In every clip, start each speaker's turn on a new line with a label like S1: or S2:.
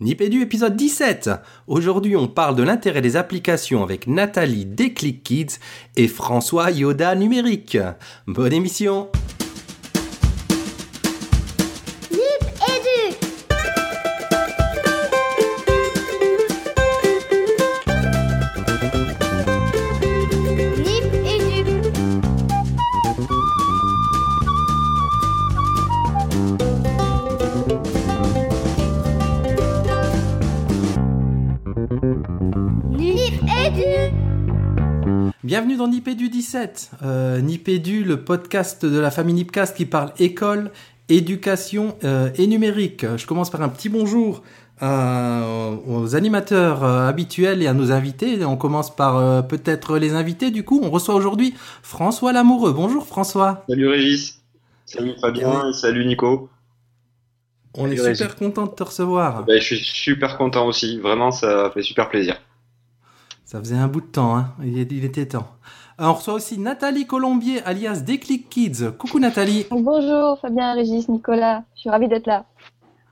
S1: Nipédu épisode 17. Aujourd'hui, on parle de l'intérêt des applications avec Nathalie Déclic Kids et François Yoda numérique. Bonne émission. Euh, Nipédu, le podcast de la famille Nipcast qui parle école, éducation euh, et numérique. Je commence par un petit bonjour euh, aux animateurs habituels et à nos invités. On commence par peut-être les invités. Du coup, on reçoit aujourd'hui François Lamoureux. Bonjour François.
S2: Salut Régis. Salut Fabien. Salut Nico.
S1: On est super content de te recevoir.
S2: Eh ben, je suis super content aussi. Vraiment, ça fait super plaisir.
S1: Ça faisait un bout de temps. Hein. Il était temps. Euh, On reçoit aussi Nathalie Colombier, alias Déclic Kids. Coucou Nathalie.
S3: Bonjour Fabien, Régis, Nicolas, je suis ravie d'être là.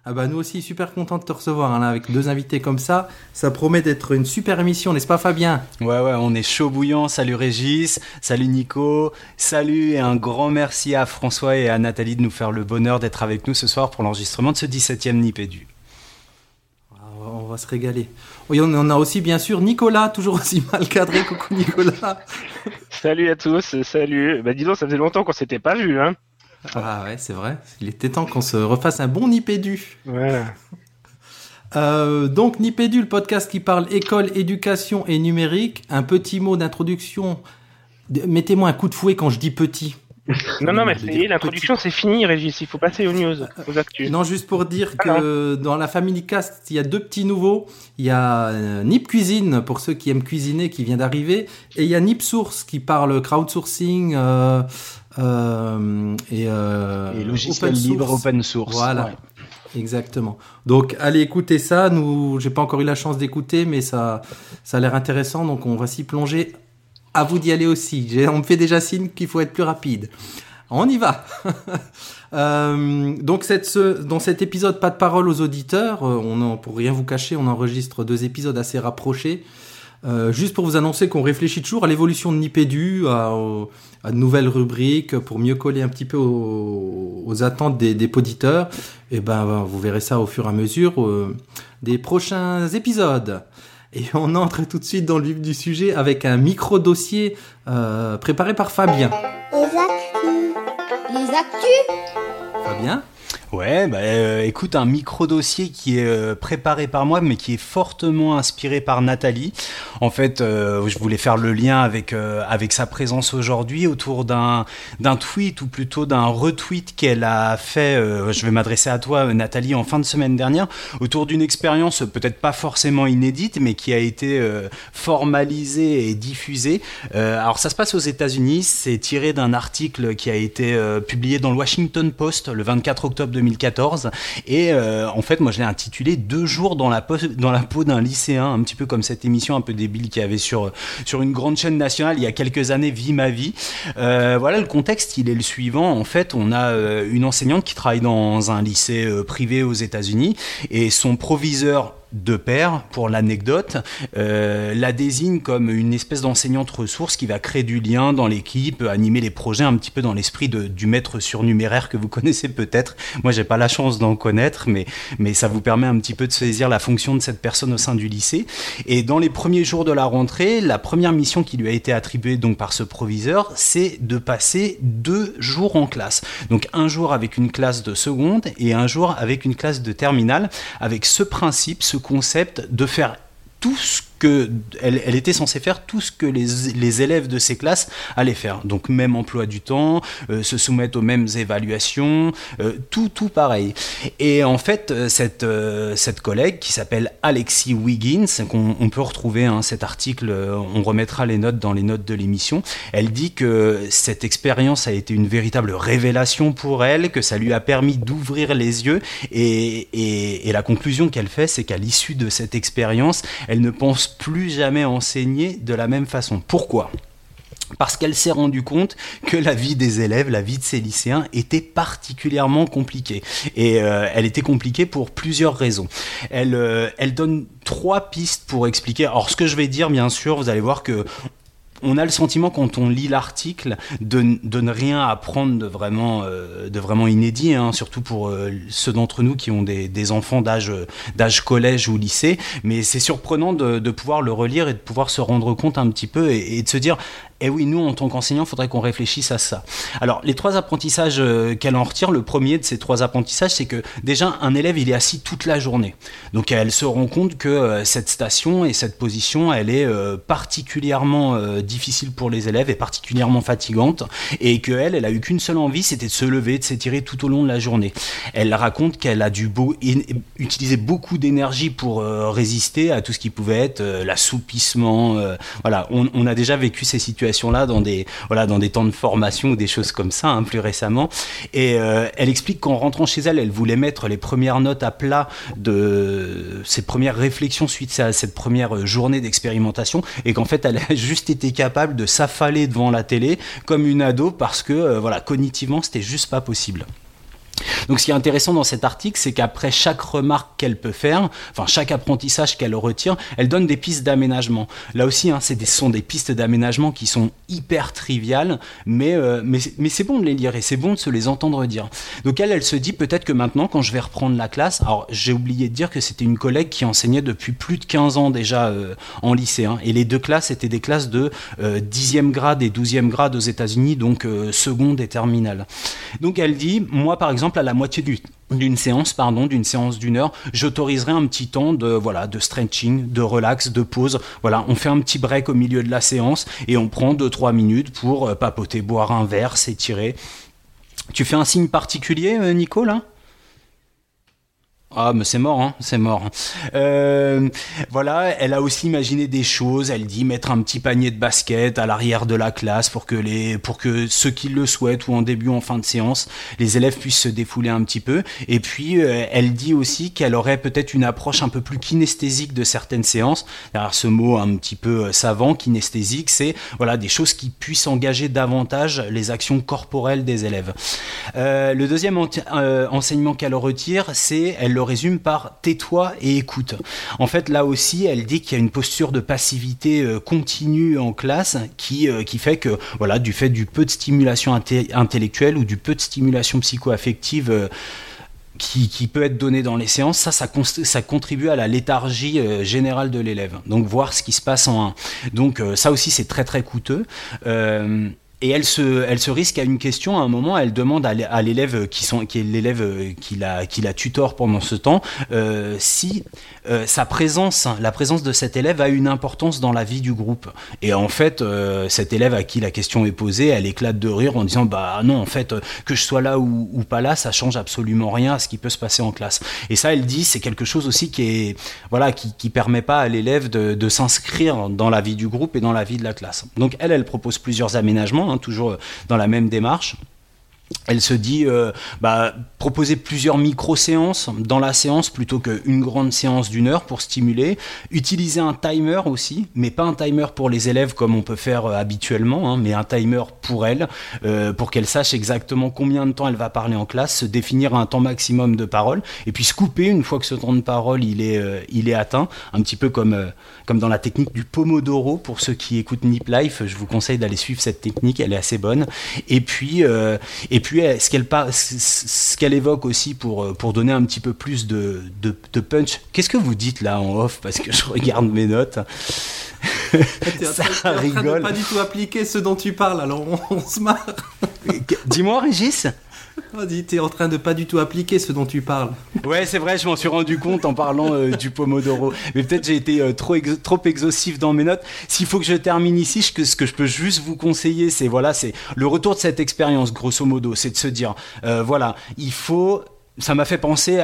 S1: Ah bah nous aussi super content de te recevoir hein, là, avec deux invités comme ça. Ça promet d'être une super émission, n'est-ce pas Fabien?
S4: Ouais, ouais, on est chaud bouillant. Salut Régis, salut Nico, salut et un grand merci à François et à Nathalie de nous faire le bonheur d'être avec nous ce soir pour l'enregistrement de ce 17e Nipédu.
S1: On va se régaler. Oui, on on a aussi bien sûr Nicolas, toujours aussi mal cadré. Coucou Nicolas.
S5: Salut à tous, salut. Bah dis donc, ça faisait longtemps qu'on s'était pas vu, hein.
S1: Ah ouais, c'est vrai. Il était temps qu'on se refasse un bon Nipédu.
S5: Voilà.
S1: Euh, donc Nipédu, le podcast qui parle école, éducation et numérique. Un petit mot d'introduction. Mettez-moi un coup de fouet quand je dis petit.
S5: Non, non, mais ça y est, l'introduction c'est fini, Régis. Il faut passer aux news, aux actus.
S1: Non, juste pour dire que dans la Family Cast, il y a deux petits nouveaux. Il y a euh, Nip Cuisine, pour ceux qui aiment cuisiner, qui vient d'arriver. Et il y a Nip Source, qui parle crowdsourcing euh, euh, et, euh,
S4: et logiciel
S1: open
S4: libre
S1: source.
S4: open source.
S1: Voilà.
S4: Ouais.
S1: Exactement. Donc, allez écouter ça. Nous, j'ai pas encore eu la chance d'écouter, mais ça, ça a l'air intéressant. Donc, on va s'y plonger. À vous d'y aller aussi. On me fait déjà signe qu'il faut être plus rapide. On y va. Euh, donc, cette, ce- dans cet épisode, pas de parole aux auditeurs. Euh, on en, pour rien vous cacher, on enregistre deux épisodes assez rapprochés. Euh, juste pour vous annoncer qu'on réfléchit toujours à l'évolution de Nipédu, à, à de nouvelles rubriques pour mieux coller un petit peu aux, aux attentes des, des poditeurs. Et ben, vous verrez ça au fur et à mesure des prochains épisodes. Et on entre tout de suite dans le vif du sujet avec un micro-dossier euh, préparé par Fabien.
S6: Les actus Les actus
S1: Fabien
S4: Ouais, bah, euh, écoute, un micro-dossier qui est euh, préparé par moi, mais qui est fortement inspiré par Nathalie. En fait, euh, je voulais faire le lien avec, avec sa présence aujourd'hui autour d'un tweet, ou plutôt d'un retweet qu'elle a fait, je vais m'adresser à toi, Nathalie, en fin de semaine dernière, autour d'une expérience peut-être pas forcément inédite, mais qui a été formalisée et diffusée. Alors, ça se passe aux États-Unis, c'est tiré d'un article qui a été publié dans le Washington Post le 24 octobre 2014. Et euh, en fait, moi, je l'ai intitulé Deux jours dans la, peau d'un lycéen, un petit peu comme cette émission un peu débile qu'il y avait sur, une grande chaîne nationale il y a quelques années, Vie ma vie. Euh, voilà, le contexte, il est le suivant. En fait, on a euh, une enseignante qui travaille dans un lycée privé aux États-Unis et son proviseur de père, pour l'anecdote, euh, la désigne comme une espèce d'enseignante ressource qui va créer du lien dans l'équipe, animer les projets un petit peu dans l'esprit du maître surnuméraire que vous connaissez peut-être. Moi, j'ai pas la chance d'en connaître, mais, mais ça vous permet un petit peu de saisir la fonction de cette personne au sein du lycée. Et dans les premiers jours de la rentrée, la première mission qui lui a été attribuée donc par ce proviseur, c'est de passer deux jours en classe. Donc un jour avec une classe de seconde et un jour avec une classe de terminale, avec ce principe, ce concept de faire tout ce que elle, était censée faire tout ce que les, élèves de ces classes allaient faire. Donc même emploi du temps, euh, se soumettre aux mêmes évaluations, euh, tout tout pareil. Et en fait, euh, cette cette collègue qui s'appelle Alexis Wiggins, qu'on on peut retrouver hein, cet article, on remettra les notes dans les notes de l'émission. Elle dit que cette expérience a été une véritable révélation pour elle, que ça lui a permis d'ouvrir les yeux. Et, et, et la conclusion qu'elle fait, c'est qu'à l'issue de cette expérience, elle ne pense plus jamais enseigner de la même façon. Pourquoi? Parce qu'elle s'est rendue compte que la vie des élèves, la vie de ces lycéens était particulièrement compliquée. Et euh, elle était compliquée pour plusieurs raisons. Elle, euh, elle donne trois pistes pour expliquer. Alors ce que je vais dire, bien sûr, vous allez voir que on a le sentiment quand on lit l'article de, de ne rien apprendre de vraiment, euh, de vraiment inédit, hein, surtout pour euh, ceux d'entre nous qui ont des, enfants d'âge, collège ou lycée. Mais c'est surprenant de, pouvoir le relire et de pouvoir se rendre compte un petit peu et, de se dire et oui, nous, en tant qu'enseignants, il faudrait qu'on réfléchisse à ça. Alors, les trois apprentissages euh, qu'elle en retire, le premier de ces trois apprentissages, c'est que déjà, un élève, il est assis toute la journée. Donc, elle se rend compte que cette station et cette position, elle est particulièrement difficile pour les élèves et particulièrement fatigante. Et qu'elle, elle a eu qu'une seule envie, c'était de se lever, de s'étirer tout au long de la journée. Elle raconte qu'elle a dû utiliser beaucoup d'énergie pour résister à tout ce qui pouvait être l'assoupissement. voilà, on, a déjà vécu ces situations là dans des voilà dans des temps de formation ou des choses comme ça hein, plus récemment et euh, elle explique qu'en rentrant chez elle elle voulait mettre les premières notes à plat de ses premières réflexions suite à cette première journée d'expérimentation et qu'en fait elle a juste été de s'affaler devant la télé comme une ado parce que euh, voilà cognitivement c'était juste pas possible donc ce qui est intéressant dans cet article, c'est qu'après chaque remarque qu'elle peut faire, enfin chaque apprentissage qu'elle retire, elle donne des pistes d'aménagement. Là aussi, hein, ce sont des pistes d'aménagement qui sont hyper triviales, mais, euh, mais, mais c'est bon de les lire et c'est bon de se les entendre dire. Donc elle, elle se dit peut-être que maintenant, quand je vais reprendre la classe, alors j'ai oublié de dire que c'était une collègue qui enseignait depuis plus de 15 ans déjà euh, en lycée, hein, et les deux classes étaient des classes de euh, 10e grade et 12e grade aux États-Unis, donc euh, seconde et terminale. Donc elle dit, moi par exemple, à la moitié du, d'une séance, pardon, d'une séance d'une heure, j'autoriserai un petit temps de voilà, de stretching, de relax, de pause. Voilà, on fait un petit break au milieu de la séance et on prend 2-3 minutes pour euh, papoter, boire un verre, s'étirer. Tu fais un signe particulier, euh, Nico, là? Ah, mais c'est mort, hein, c'est mort. Euh, voilà, elle a aussi imaginé des choses. Elle dit mettre un petit panier de basket à l'arrière de la classe pour que les, pour que ceux qui le souhaitent ou en début ou en fin de séance, les élèves puissent se défouler un petit peu. Et puis, euh, elle dit aussi qu'elle aurait peut-être une approche un peu plus kinesthésique de certaines séances. Alors, ce mot un petit peu euh, savant, kinesthésique, c'est voilà des choses qui puissent engager davantage les actions corporelles des élèves. Le deuxième enseignement qu'elle retire, c'est elle le résume par tais-toi et écoute. En fait, là aussi, elle dit qu'il y a une posture de passivité euh, continue en classe qui, euh, qui fait que, voilà, du fait du peu de stimulation intellectuelle ou du peu de stimulation psycho-affective euh, qui, qui, peut être donné dans les séances, ça, ça, ça contribue à la léthargie générale de l'élève. Donc voir ce qui se passe en un. Donc ça aussi, c'est très très coûteux. Et elle se, elle se risque à une question. À un moment, elle demande à l'élève qui, qui est l'élève qui la, qui la tutor pendant ce temps, euh, si euh, sa présence, la présence de cet élève a une importance dans la vie du groupe. Et en fait, euh, cet élève à qui la question est posée, elle éclate de rire en disant bah non, en fait, que je sois là ou, pas là, ça change absolument rien à ce qui peut se passer en classe. Et ça, elle dit, c'est quelque chose aussi qui est, voilà, qui, permet pas à l'élève de, de s'inscrire dans la vie du groupe et dans la vie de la classe. Donc elle, elle propose plusieurs aménagements hein, toujours dans la même démarche. Elle se dit euh, bah, proposer plusieurs micro-séances dans la séance plutôt qu'une grande séance d'une heure pour stimuler. Utiliser un timer aussi, mais pas un timer pour les élèves comme on peut faire euh, habituellement, hein, mais un timer pour elle, euh, pour qu'elle sache exactement combien de temps elle va parler en classe, se définir un temps maximum de parole, et puis se couper une fois que ce temps de parole il est, atteint, un petit peu comme, dans la technique du Pomodoro. Pour ceux qui écoutent Nip Life, je vous conseille d'aller suivre cette technique, elle est assez bonne. Puis ce qu'elle ce qu'elle évoque aussi pour, pour donner un petit peu plus de, de, de punch. Qu'est-ce que vous dites là en off? Parce que je regarde mes notes.
S1: ça rigole. pas du tout appliquer ce dont tu parles, alors on, on se marre.
S4: Dis-moi, Régis.
S1: Oh, dis, t'es en train de pas du tout appliquer ce dont tu parles.
S4: Ouais, c'est vrai, je m'en suis rendu compte en parlant euh, du Pomodoro. Mais peut-être j'ai été euh, trop, ex trop exhaustif dans mes notes. S'il faut que je termine ici, ce que je peux juste vous conseiller, c'est voilà, c'est le retour de cette expérience, grosso modo, c'est de se dire, euh, voilà, il faut ça m'a fait penser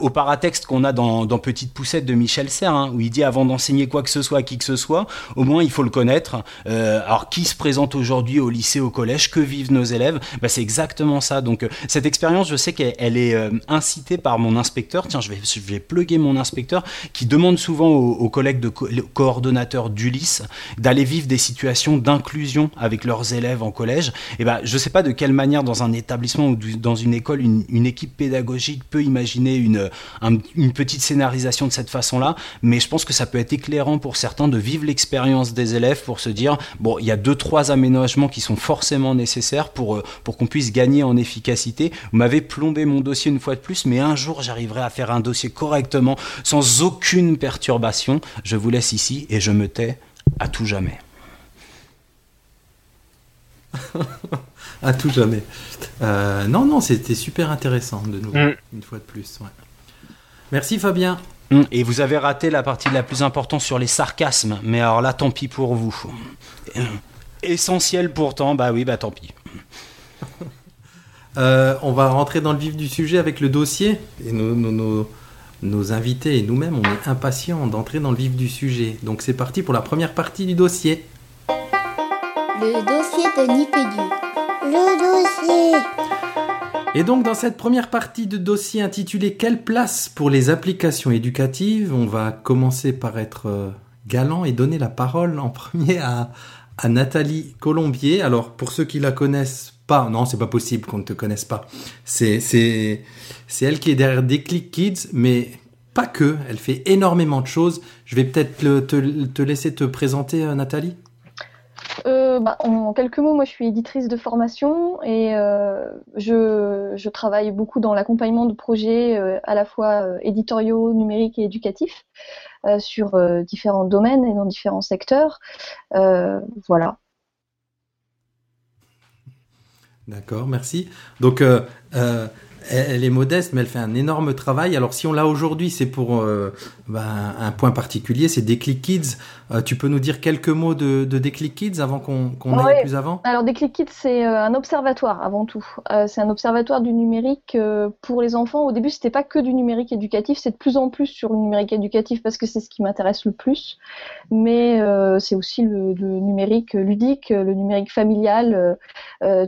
S4: au paratexte qu'on a dans, Petite Poussette de Michel Serres, hein, où il dit avant d'enseigner quoi que ce soit à qui que ce soit, au moins il faut le connaître. Euh, alors qui se présente aujourd'hui au lycée, au collège, que vivent nos élèves? Bah, C'est exactement ça. Donc euh, cette expérience, je sais qu'elle est euh, incitée par mon inspecteur. Tiens, je vais, je mon inspecteur qui demande souvent aux, collègues de co coordonnateurs d'Ulysse d'aller vivre des situations d'inclusion avec leurs élèves en collège. Et ben, je sais pas de quelle manière dans un établissement ou dans une école, une équipe pédagogique peut imaginer une, un, une petite scénarisation de cette façon-là, mais je pense que ça peut être éclairant pour certains de vivre l'expérience des élèves pour se dire bon, il y a deux trois aménagements qui sont forcément nécessaires pour euh, pour qu'on puisse gagner en efficacité. Vous m'avez plombé mon dossier une fois de plus, mais un jour j'arriverai à faire un dossier correctement sans aucune perturbation. Je vous laisse ici et je me tais à tout jamais.
S1: à tout jamais. Euh, non, non, c'était super intéressant de nouveau, mm. une fois de plus. Ouais. Merci Fabien.
S4: Mm. Et vous avez raté la partie la plus importante sur les sarcasmes, mais alors là, tant pis pour vous. Essentiel pourtant, bah oui, bah tant pis.
S1: euh, on va rentrer dans le vif du sujet avec le dossier. Et nos, nos, nos, nos invités et nous-mêmes, on est impatients d'entrer dans le vif du sujet. Donc c'est parti pour la première partie du dossier.
S6: Le dossier de Nipédu.
S1: Et donc dans cette première partie de dossier intitulée Quelle place pour les applications éducatives? On va commencer par être euh, galant et donner la parole en premier à, à Nathalie Colombier. Alors pour ceux qui la connaissent pas, non c'est pas possible qu'on ne te connaisse pas. C'est elle qui est derrière Déclic Kids, mais pas que. Elle fait énormément de choses. Je vais peut-être te, te, laisser te présenter, euh, Nathalie.
S3: Euh, bah, en quelques mots, moi je suis éditrice de formation et euh, je, travaille beaucoup dans l'accompagnement de projets euh, à la fois éditoriaux, numériques et éducatifs sur différents domaines et dans différents secteurs. voilà.
S1: D'accord, merci. Donc elle est modeste, mais elle fait un énorme travail. Alors si on l'a aujourd'hui, c'est pour euh, ben, un point particulier, c'est Déclic Kids. Euh, tu peux nous dire quelques mots de, de Déclic Kids avant qu'on qu aille plus avant?
S3: Alors Déclic Kids, c'est euh, un observatoire avant tout. Euh, c'est un observatoire du numérique pour les enfants. Au début, c'était pas que du numérique éducatif, c'est de plus en plus sur le numérique éducatif parce que c'est ce qui m'intéresse le plus. Mais c'est aussi le, le, numérique ludique, le numérique familial,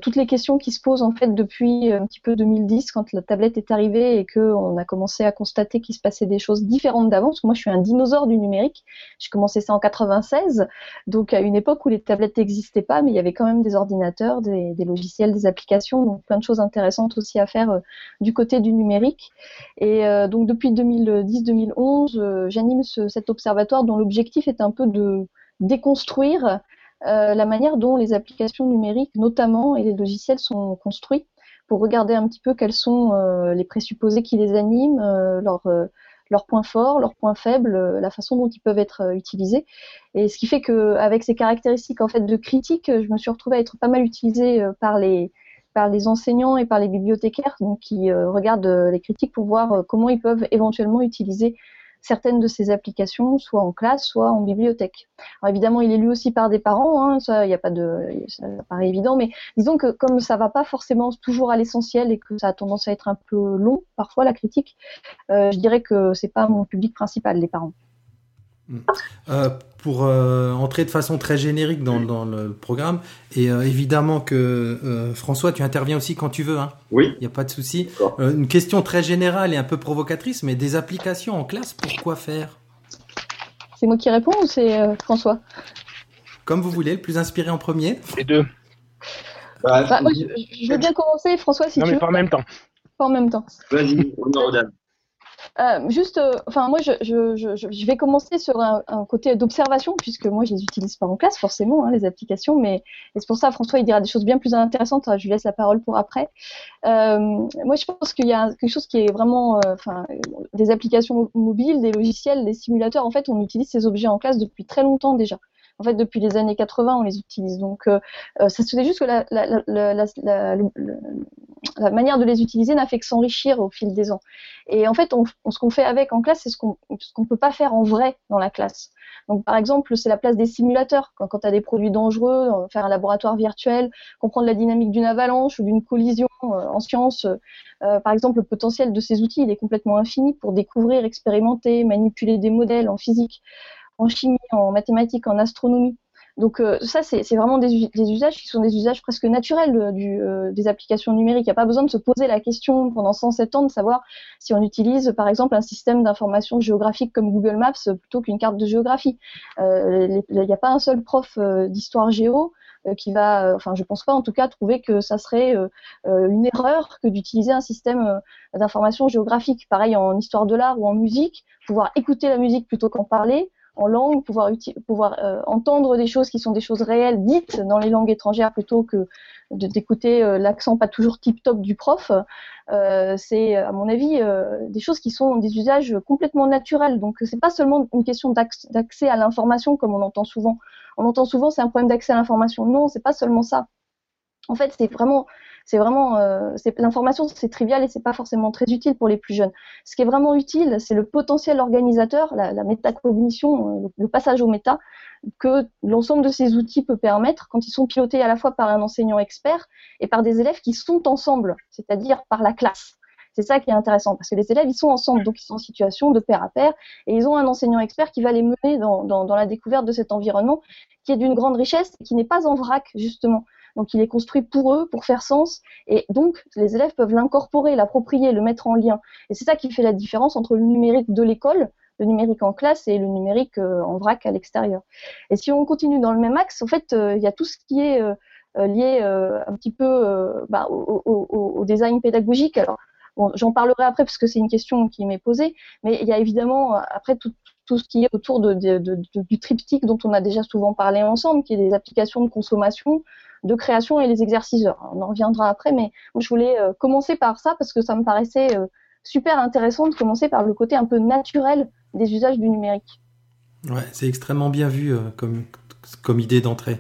S3: toutes les questions qui se posent en fait depuis un petit peu 2010 quand la tablette est arrivée et qu'on a commencé à constater qu'il se passait des choses différentes d'avant, parce que moi je suis un dinosaure du numérique, j'ai commencé ça en 96, donc à une époque où les tablettes n'existaient pas, mais il y avait quand même des ordinateurs, des, logiciels, des applications, donc plein de choses intéressantes aussi à faire euh, du côté du numérique. Et euh, donc depuis 2010-2011, euh, j'anime ce, cet observatoire dont l'objectif est un peu de déconstruire euh, la manière dont les applications numériques, notamment, et les logiciels sont construits pour regarder un petit peu quels sont euh, les présupposés qui les animent, euh, leurs points forts, leurs points faibles, la façon dont ils peuvent être utilisés. Et ce qui fait qu'avec ces caractéristiques en fait de critique, je me suis retrouvée à être pas mal utilisée par les par les enseignants et par les bibliothécaires donc, qui regardent les critiques pour voir comment ils peuvent éventuellement utiliser certaines de ces applications, soit en classe, soit en bibliothèque. Alors évidemment, il est lu aussi par des parents, hein, ça, il a pas de, ça paraît évident, mais disons que comme ça va pas forcément toujours à l'essentiel et que ça a tendance à être un peu long, parfois la critique, euh, je dirais que c'est pas mon public principal, les parents.
S1: Euh, pour euh, entrer de façon très générique dans, dans le programme, et euh, évidemment que euh, François, tu interviens aussi quand tu veux. Hein.
S2: Oui.
S1: Il n'y a pas de souci. Euh, une question très générale et un peu provocatrice, mais des applications en classe, pourquoi faire?
S3: C'est moi qui réponds ou c'est euh, François?
S1: Comme vous voulez, le plus inspiré en premier.
S5: Les deux.
S3: Bah, moi, je, je, veux bien commencer, François, si
S5: non,
S3: tu
S5: mais
S3: veux.
S5: pas en même temps.
S3: Pas en même temps.
S2: Vas-y, aux dames.
S3: Euh, juste, enfin, euh, moi, je, vais commencer sur un, côté d'observation, puisque moi, je les utilise pas en classe, forcément, hein, les applications, mais c'est pour ça, François, il dira des choses bien plus intéressantes. Je lui laisse la parole pour après. Euh, moi, je pense qu'il y a quelque chose qui est vraiment, enfin, des applications mobiles, des logiciels, des simulateurs. En fait, on utilise ces objets en classe depuis très longtemps déjà. En fait, depuis les années 80, on les utilise. Donc, euh, euh, ça se fait juste que la, la, manière de les utiliser n'a fait que s'enrichir au fil des ans. Et en fait, ce qu'on fait avec en classe, c'est ce qu'on ne peut pas faire en vrai dans la classe. Donc, par exemple, c'est la place des simulateurs. Quand, tu as des produits dangereux, faire un laboratoire virtuel, comprendre la dynamique d'une avalanche ou d'une collision en sciences. par exemple, le potentiel de ces outils, il est complètement infini pour découvrir, expérimenter, manipuler des modèles en physique en chimie, en mathématiques, en astronomie. Donc euh, ça, c'est vraiment des, usages qui sont des usages presque naturels du, euh, des applications numériques. Il n'y a pas besoin de se poser la question pendant 107 ans de savoir si on utilise par exemple un système d'information géographique comme Google Maps plutôt qu'une carte de géographie. Euh, il n'y a pas un seul prof d'histoire géo qui va, enfin je pense pas en tout cas, trouver que ça serait une erreur que d'utiliser un système d'information géographique. Pareil en histoire de l'art ou en musique, pouvoir écouter la musique plutôt qu'en parler, en langue, pouvoir, euh, entendre des choses qui sont des choses réelles dites dans les langues étrangères plutôt que d'écouter euh, l'accent pas toujours tip-top du prof, euh, c'est à mon avis des choses qui sont des usages complètement naturels. Donc c'est pas seulement une question d'accès à l'information comme on entend souvent. On entend souvent c'est un problème d'accès à l'information. Non, c'est pas seulement ça. En fait, c'est vraiment c'est vraiment euh, l'information c'est trivial et c'est pas forcément très utile pour les plus jeunes. Ce qui est vraiment utile, c'est le potentiel organisateur, la, métacognition, euh, le, passage au méta que l'ensemble de ces outils peut permettre quand ils sont pilotés à la fois par un enseignant expert et par des élèves qui sont ensemble, c'est-à-dire par la classe. C'est ça qui est intéressant parce que les élèves ils sont ensemble, donc ils sont en situation de pair à pair et ils ont un enseignant expert qui va les mener dans la découverte de cet environnement qui est d'une grande richesse et qui n'est pas en vrac justement. Donc il est construit pour eux, pour faire sens, et donc les élèves peuvent l'incorporer, l'approprier, le mettre en lien. Et c'est ça qui fait la différence entre le numérique de l'école, le numérique en classe et le numérique euh, en vrac à l'extérieur. Et si on continue dans le même axe, en fait, euh, il y a tout ce qui est euh, lié un petit peu bah, au, design pédagogique. Alors, bon, j'en parlerai après parce que c'est une question qui m'est posée, mais il y a évidemment après tout, tout ce qui est autour du triptyque dont on a déjà souvent parlé ensemble, qui est des applications de consommation, de création et les exercices. On en reviendra après, mais je voulais euh, commencer par ça parce que ça me paraissait euh, super intéressant de commencer par le côté un peu naturel des usages du numérique.
S1: Ouais, c'est extrêmement bien vu euh, comme, idée d'entrée.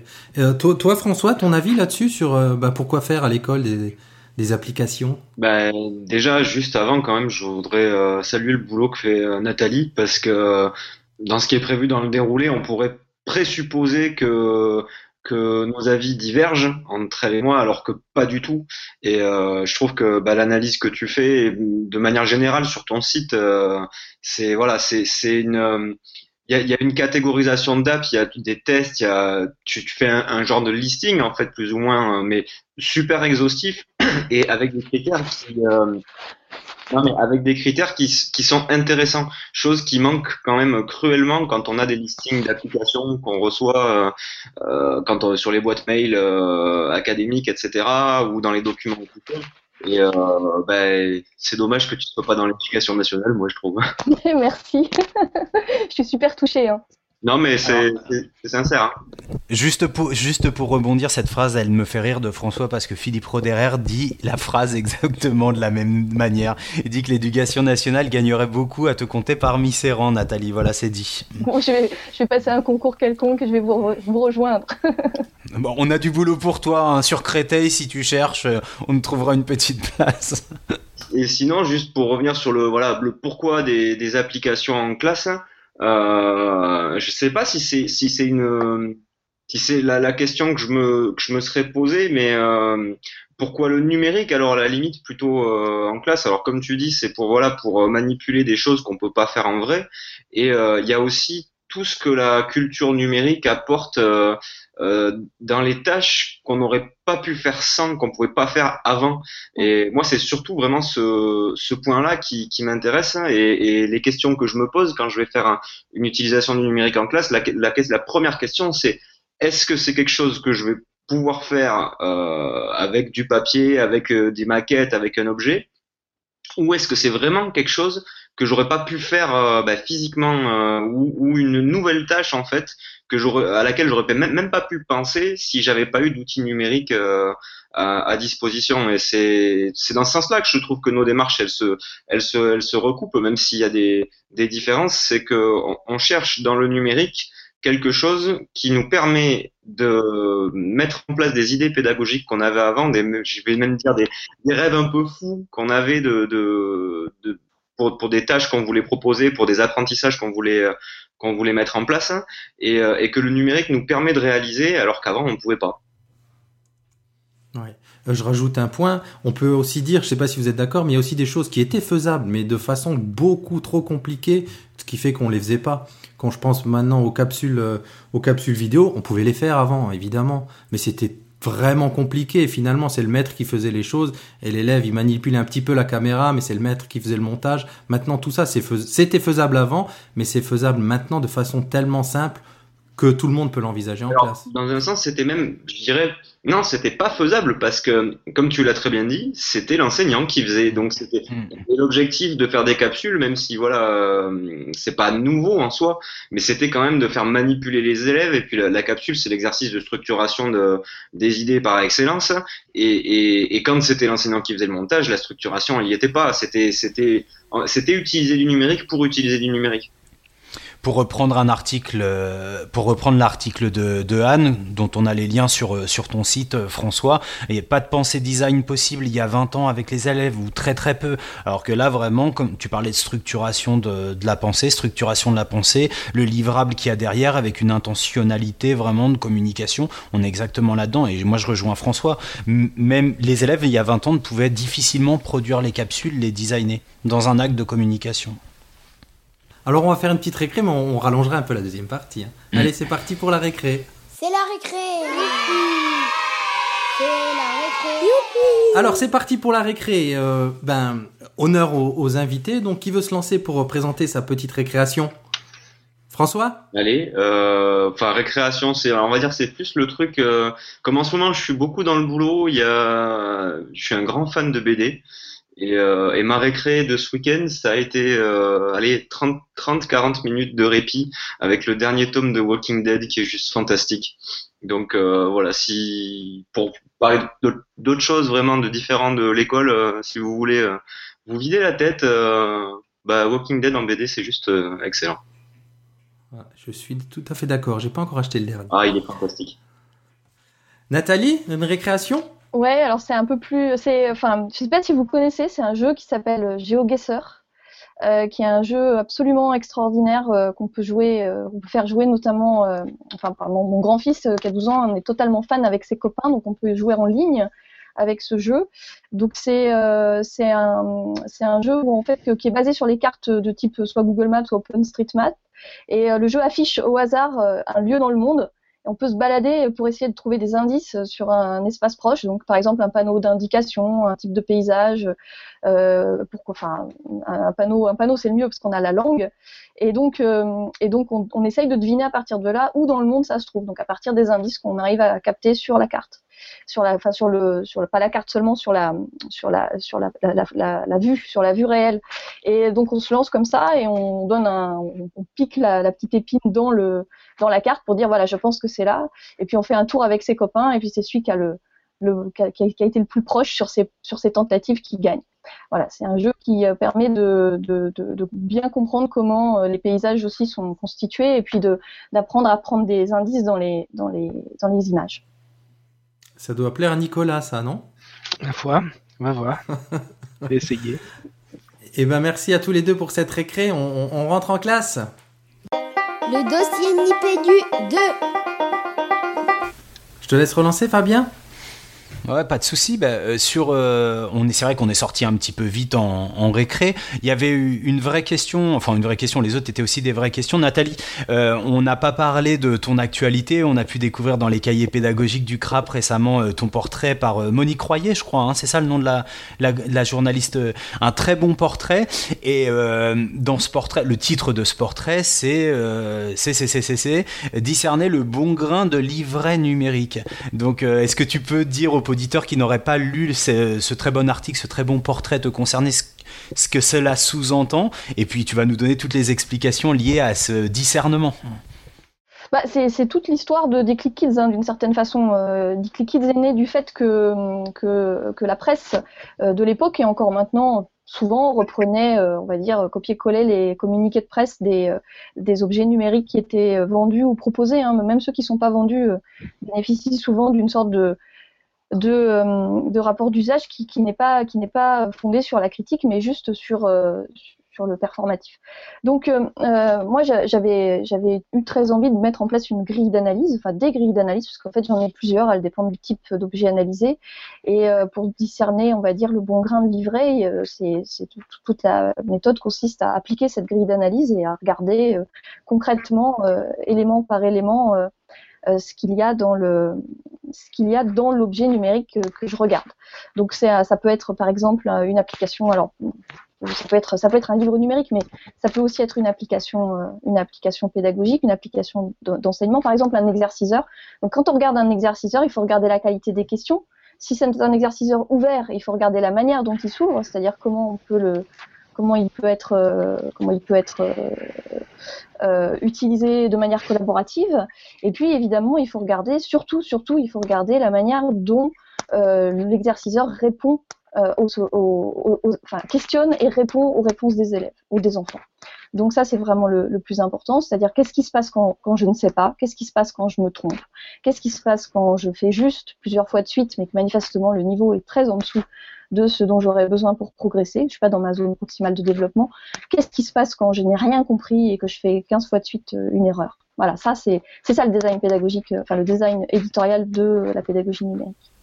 S1: toi, toi, François, ton avis là-dessus sur bah, pourquoi faire à l'école des, des applications?
S2: Ben, Déjà, juste avant, quand même, je voudrais saluer le boulot que fait Nathalie parce que dans ce qui est prévu dans le déroulé, on pourrait présupposer que nos avis divergent entre elle et moi, alors que pas du tout. Et euh, je trouve que bah, l'analyse que tu fais, de manière générale sur ton site, euh, c'est voilà, c'est une il y a, une catégorisation d'app, il y a des tests, tu, fais un, genre de listing en fait plus ou moins, mais super exhaustif et avec des critères qui, euh, non, mais avec des critères qui, qui sont intéressants, chose qui manque quand même cruellement quand on a des listings d'applications qu'on reçoit euh, euh quand sur les boîtes mail académiques, etc., ou dans les documents. Et ben, c'est dommage que tu ne sois pas dans l'éducation nationale, moi je trouve.
S3: Merci. je suis super touchée. Hein.
S2: Non, mais c'est sincère. Hein.
S4: Juste, pour, juste pour rebondir, cette phrase, elle me fait rire de François parce que Philippe Roderer dit la phrase exactement de la même manière. Il dit que l'éducation nationale gagnerait beaucoup à te compter parmi ses rangs, Nathalie. Voilà, c'est dit.
S3: Bon, je, vais, je vais passer un concours quelconque et je vais vous, vous rejoindre.
S4: bon, on a du boulot pour toi. Hein. Sur Créteil, si tu cherches, on te trouvera une petite place.
S2: Et sinon, juste pour revenir sur le, voilà, le pourquoi des, des applications en classe, euh, je sais pas si c'est si c'est une si c'est la, la, question que je me que je me serais posée, mais euh, pourquoi le numérique? Alors à la limite plutôt euh, en classe Alors comme tu dis, c'est pour voilà pour manipuler des choses qu'on peut pas faire en vrai. Et euh, il y a aussi tout ce que la culture numérique apporte euh, dans les tâches qu'on n'aurait pas pu faire sans, qu'on pouvait pas faire avant. Et moi, c'est surtout vraiment ce, ce point-là qui, qui m'intéresse hein, et, et, les questions que je me pose quand je vais faire une utilisation du numérique en classe. La, la, la première question, c'est est-ce que c'est quelque chose que je vais pouvoir faire euh, avec du papier, avec euh, des maquettes, avec un objet, ou est-ce que c'est vraiment quelque chose que j'aurais pas pu faire euh, bah, physiquement euh, ou, ou, une nouvelle tâche en fait à laquelle j'aurais même, même pas pu penser si j'avais pas eu d'outils numériques euh, à, disposition. Et c'est dans ce sens-là que je trouve que nos démarches elles se recoupent même s'il y a des différences. C'est que on, on cherche dans le numérique quelque chose qui nous permet de mettre en place des idées pédagogiques qu'on avait avant, je vais même dire des, rêves un peu fous qu'on avait pour, des tâches qu'on voulait proposer, pour des apprentissages qu'on voulait qu'on voulait mettre en place, hein, et, et, que le numérique nous permet de réaliser alors qu'avant on ne pouvait pas.
S1: Euh, je rajoute un point. On peut aussi dire, je ne sais pas si vous êtes d'accord, mais il y a aussi des choses qui étaient faisables, mais de façon beaucoup trop compliquée, ce qui fait qu'on les faisait pas. Quand je pense maintenant aux capsules, euh, aux capsules vidéo, on pouvait les faire avant, évidemment, mais c'était vraiment compliqué. Finalement, c'est le maître qui faisait les choses et l'élève, il manipulait un petit peu la caméra, mais c'est le maître qui faisait le montage. Maintenant, tout ça, c'était faisable avant, mais c'est faisable maintenant de façon tellement simple que tout le monde peut l'envisager en classe.
S2: Dans un sens, c'était même, je dirais, non, c'était pas faisable parce que, comme tu l'as très bien dit, c'était l'enseignant qui faisait. Donc, c'était hmm. l'objectif de faire des capsules, même si voilà, euh, c'est pas nouveau en soi, mais c'était quand même de faire manipuler les élèves. Et puis, la, capsule, c'est l'exercice de structuration de, des idées par excellence. Et, et, et quand c'était l'enseignant qui faisait le montage, la structuration, elle y était pas. C'était, c'était, c'était utiliser du numérique pour utiliser du numérique
S4: euh, pour reprendre l'article de, Anne, dont on a les liens sur, euh, ton site, euh, François, il n'y a pas de pensée design possible il y a 20 ans avec les élèves, ou très très peu. Alors que là, vraiment, comme tu parlais de structuration de, la pensée, structuration de la pensée, le livrable qu'il y a derrière avec une intentionnalité vraiment de communication, on est exactement là-dedans. Et moi, je rejoins François. même les élèves, il y a 20 ans, pouvaient difficilement produire les capsules, les designer, dans un acte de communication.
S1: Alors on va faire une petite récré, mais on, rallongera un peu la deuxième partie. Hein. Mm. Allez, c'est parti pour la récré.
S6: C'est la récré. C'est la récré.
S1: Alors c'est parti pour la récré. Euh, ben, honneur aux, invités. Donc qui veut se lancer pour présenter sa petite récréation? François?
S2: Allez, euh, enfin récréation, c'est, on va dire, c'est plus le truc. Euh, comme en ce moment, je suis beaucoup dans le boulot. Il y a, je suis un grand fan de BD. Et, euh, et, ma récré de ce week-end, ça a été euh, allez 30-40 minutes de répit avec le dernier tome de Walking Dead qui est juste fantastique. Donc euh, voilà, si pour parler d'autres choses vraiment de différents de l'école, euh, si vous voulez euh, vous vider la tête, euh, bah, Walking Dead en BD c'est juste excellent.
S1: Je suis tout à fait d'accord. J'ai pas encore acheté le dernier.
S2: Ah, il est fantastique.
S1: Nathalie, une récréation?
S3: Ouais, alors c'est un peu plus, c'est, enfin, je sais pas si vous connaissez, c'est un jeu qui s'appelle GeoGuessr, euh, qui est un jeu absolument extraordinaire euh, qu'on peut jouer, euh, on peut faire jouer notamment, euh, enfin, mon, mon grand-fils qui a 12 ans, est totalement fan avec ses copains, donc on peut jouer en ligne avec ce jeu. Donc c'est c'est un c'est un jeu en fait qui est basé sur les cartes de type soit Google Maps ou OpenStreetMap et le jeu affiche au hasard un lieu dans le monde on peut se balader pour essayer de trouver des indices sur un, espace proche. Donc, par exemple, un panneau d'indication, un type de paysage. Euh, pourquoi, enfin, un, panneau, un panneau, c'est le mieux parce qu'on a la langue. Et donc, euh, et donc, on, on, essaye de deviner à partir de là où dans le monde ça se trouve. Donc, à partir des indices qu'on arrive à capter sur la carte sur la, enfin sur le, sur pas la carte seulement, sur la, sur la, sur la, la, la, vue, sur la vue réelle. Et donc on se lance comme ça et on donne un, on, pique la, petite épine dans le, dans la carte pour dire voilà, je pense que c'est là. Et puis on fait un tour avec ses copains et puis c'est celui qui a le, le qui, a, été le plus proche sur ces, sur tentatives qui gagne. Voilà, c'est un jeu qui euh, permet de, de, bien comprendre comment euh, les paysages aussi sont constitués et puis d'apprendre à prendre des indices dans les, dans les, dans les images.
S1: Ça doit plaire à Nicolas, ça, non?
S5: La foi, on va voir. Je vais essayer.
S1: Eh ben merci à tous les deux pour cette récré. On, on rentre en classe.
S6: Le dossier Nipédu 2.
S1: Je te laisse relancer, Fabien?
S4: Ouais, pas de souci. Bah, euh, sur, euh, on est, c'est vrai qu'on est sorti un petit peu vite en, en, récré. Il y avait eu une vraie question, enfin une vraie question. Les autres étaient aussi des vraies questions. Nathalie, euh, on n'a pas parlé de ton actualité. On a pu découvrir dans les cahiers pédagogiques du CRAP récemment euh, ton portrait par euh, Monique Royer, je crois. Hein, c'est ça le nom de la, la, journaliste. Un très bon portrait. Et dans ce portrait, le titre de ce portrait, c'est c'est discerner le bon grain de livret numérique. Donc, est-ce que tu peux dire aux auditeurs qui n'auraient pas lu ce, très bon article, ce très bon portrait te concerner, ce, que cela sous-entend, et puis tu vas nous donner toutes les explications liées à ce discernement.
S3: Bah, c'est toute l'histoire de des Click Kids, hein, d'une certaine façon. Euh, Click Kids est né du fait que, que, la presse euh, de l'époque, et encore maintenant, souvent reprenait, euh, on va dire, copier-coller les communiqués de presse des, euh, des objets numériques qui étaient vendus ou proposés. Hein, même ceux qui ne sont pas vendus bénéficient souvent d'une sorte de, de, de rapport d'usage qui, n'est pas, qui pas fondé sur la critique, mais juste sur, sur le performatif. Donc euh, euh, moi j'avais j'avais eu très envie de mettre en place une grille d'analyse, enfin des grilles d'analyse parce qu'en fait j'en ai plusieurs, elles dépendent du type d'objet analysé et euh, pour discerner on va dire le bon grain de livret, c'est toute la méthode consiste à appliquer cette grille d'analyse et à regarder concrètement élément par élément ce qu'il y a dans le ce qu'il y a dans l'objet numérique que, je regarde. Donc c'est ça peut être par exemple une application alors ça peut être ça peut être un livre numérique, mais ça peut aussi être une application euh, une application pédagogique, une application d'enseignement, par exemple un exerciceur. Donc quand on regarde un exerciceur, il faut regarder la qualité des questions. Si c'est un exerciceur ouvert, il faut regarder la manière dont il s'ouvre, c'est-à-dire comment on peut le comment il peut être euh, comment il peut être euh, utilisé de manière collaborative. Et puis évidemment, il faut regarder surtout surtout il faut regarder la manière dont l'exerciceur répond euh, enfin, questionne et répond aux réponses des élèves ou des enfants. Donc ça, c'est vraiment le, plus important, c'est-à-dire qu'est-ce qui se passe quand, quand je ne sais pas, qu'est-ce qui se passe quand je me trompe, qu'est-ce qui se passe quand je fais juste plusieurs fois de suite, mais que manifestement le niveau est très en dessous de ce dont j'aurais besoin pour progresser, je ne suis pas dans ma zone proximale de développement, qu'est-ce qui se passe quand je n'ai rien compris et que je fais 15 fois de suite euh, une erreur? Voilà, ça c'est ça le design pédagogique, euh, enfin le design éditorial de la pédagogie numérique.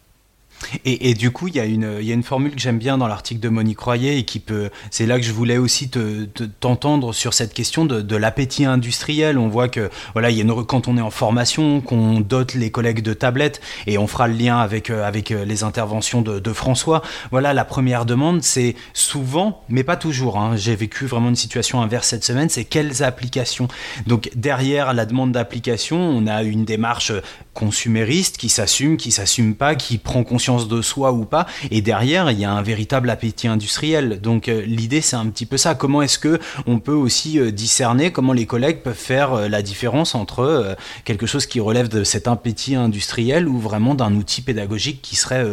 S4: Et, du coup, il y, a une, formule que j'aime bien dans l'article de Monique Royer et qui peut. C'est là que je voulais aussi te, t'entendre sur cette question de, l'appétit industriel. On voit que voilà, il y a quand on est en formation, qu'on dote les collègues de tablettes et on fera le lien avec euh, euh, les interventions de, de François. Voilà, la première demande, c'est souvent, mais pas toujours. Hein, J'ai vécu vraiment une situation inverse cette semaine. C'est quelles applications? Donc derrière la demande d'application, on a une démarche consumériste qui s'assume, qui s'assume pas, qui prend conscience de soi ou pas. Et derrière, il y a un véritable appétit industriel. Donc euh, l'idée, c'est un petit peu ça. Comment est-ce que on peut aussi euh, discerner comment les collègues peuvent faire euh, la différence entre quelque chose qui relève de cet appétit industriel ou vraiment d'un outil pédagogique qui serait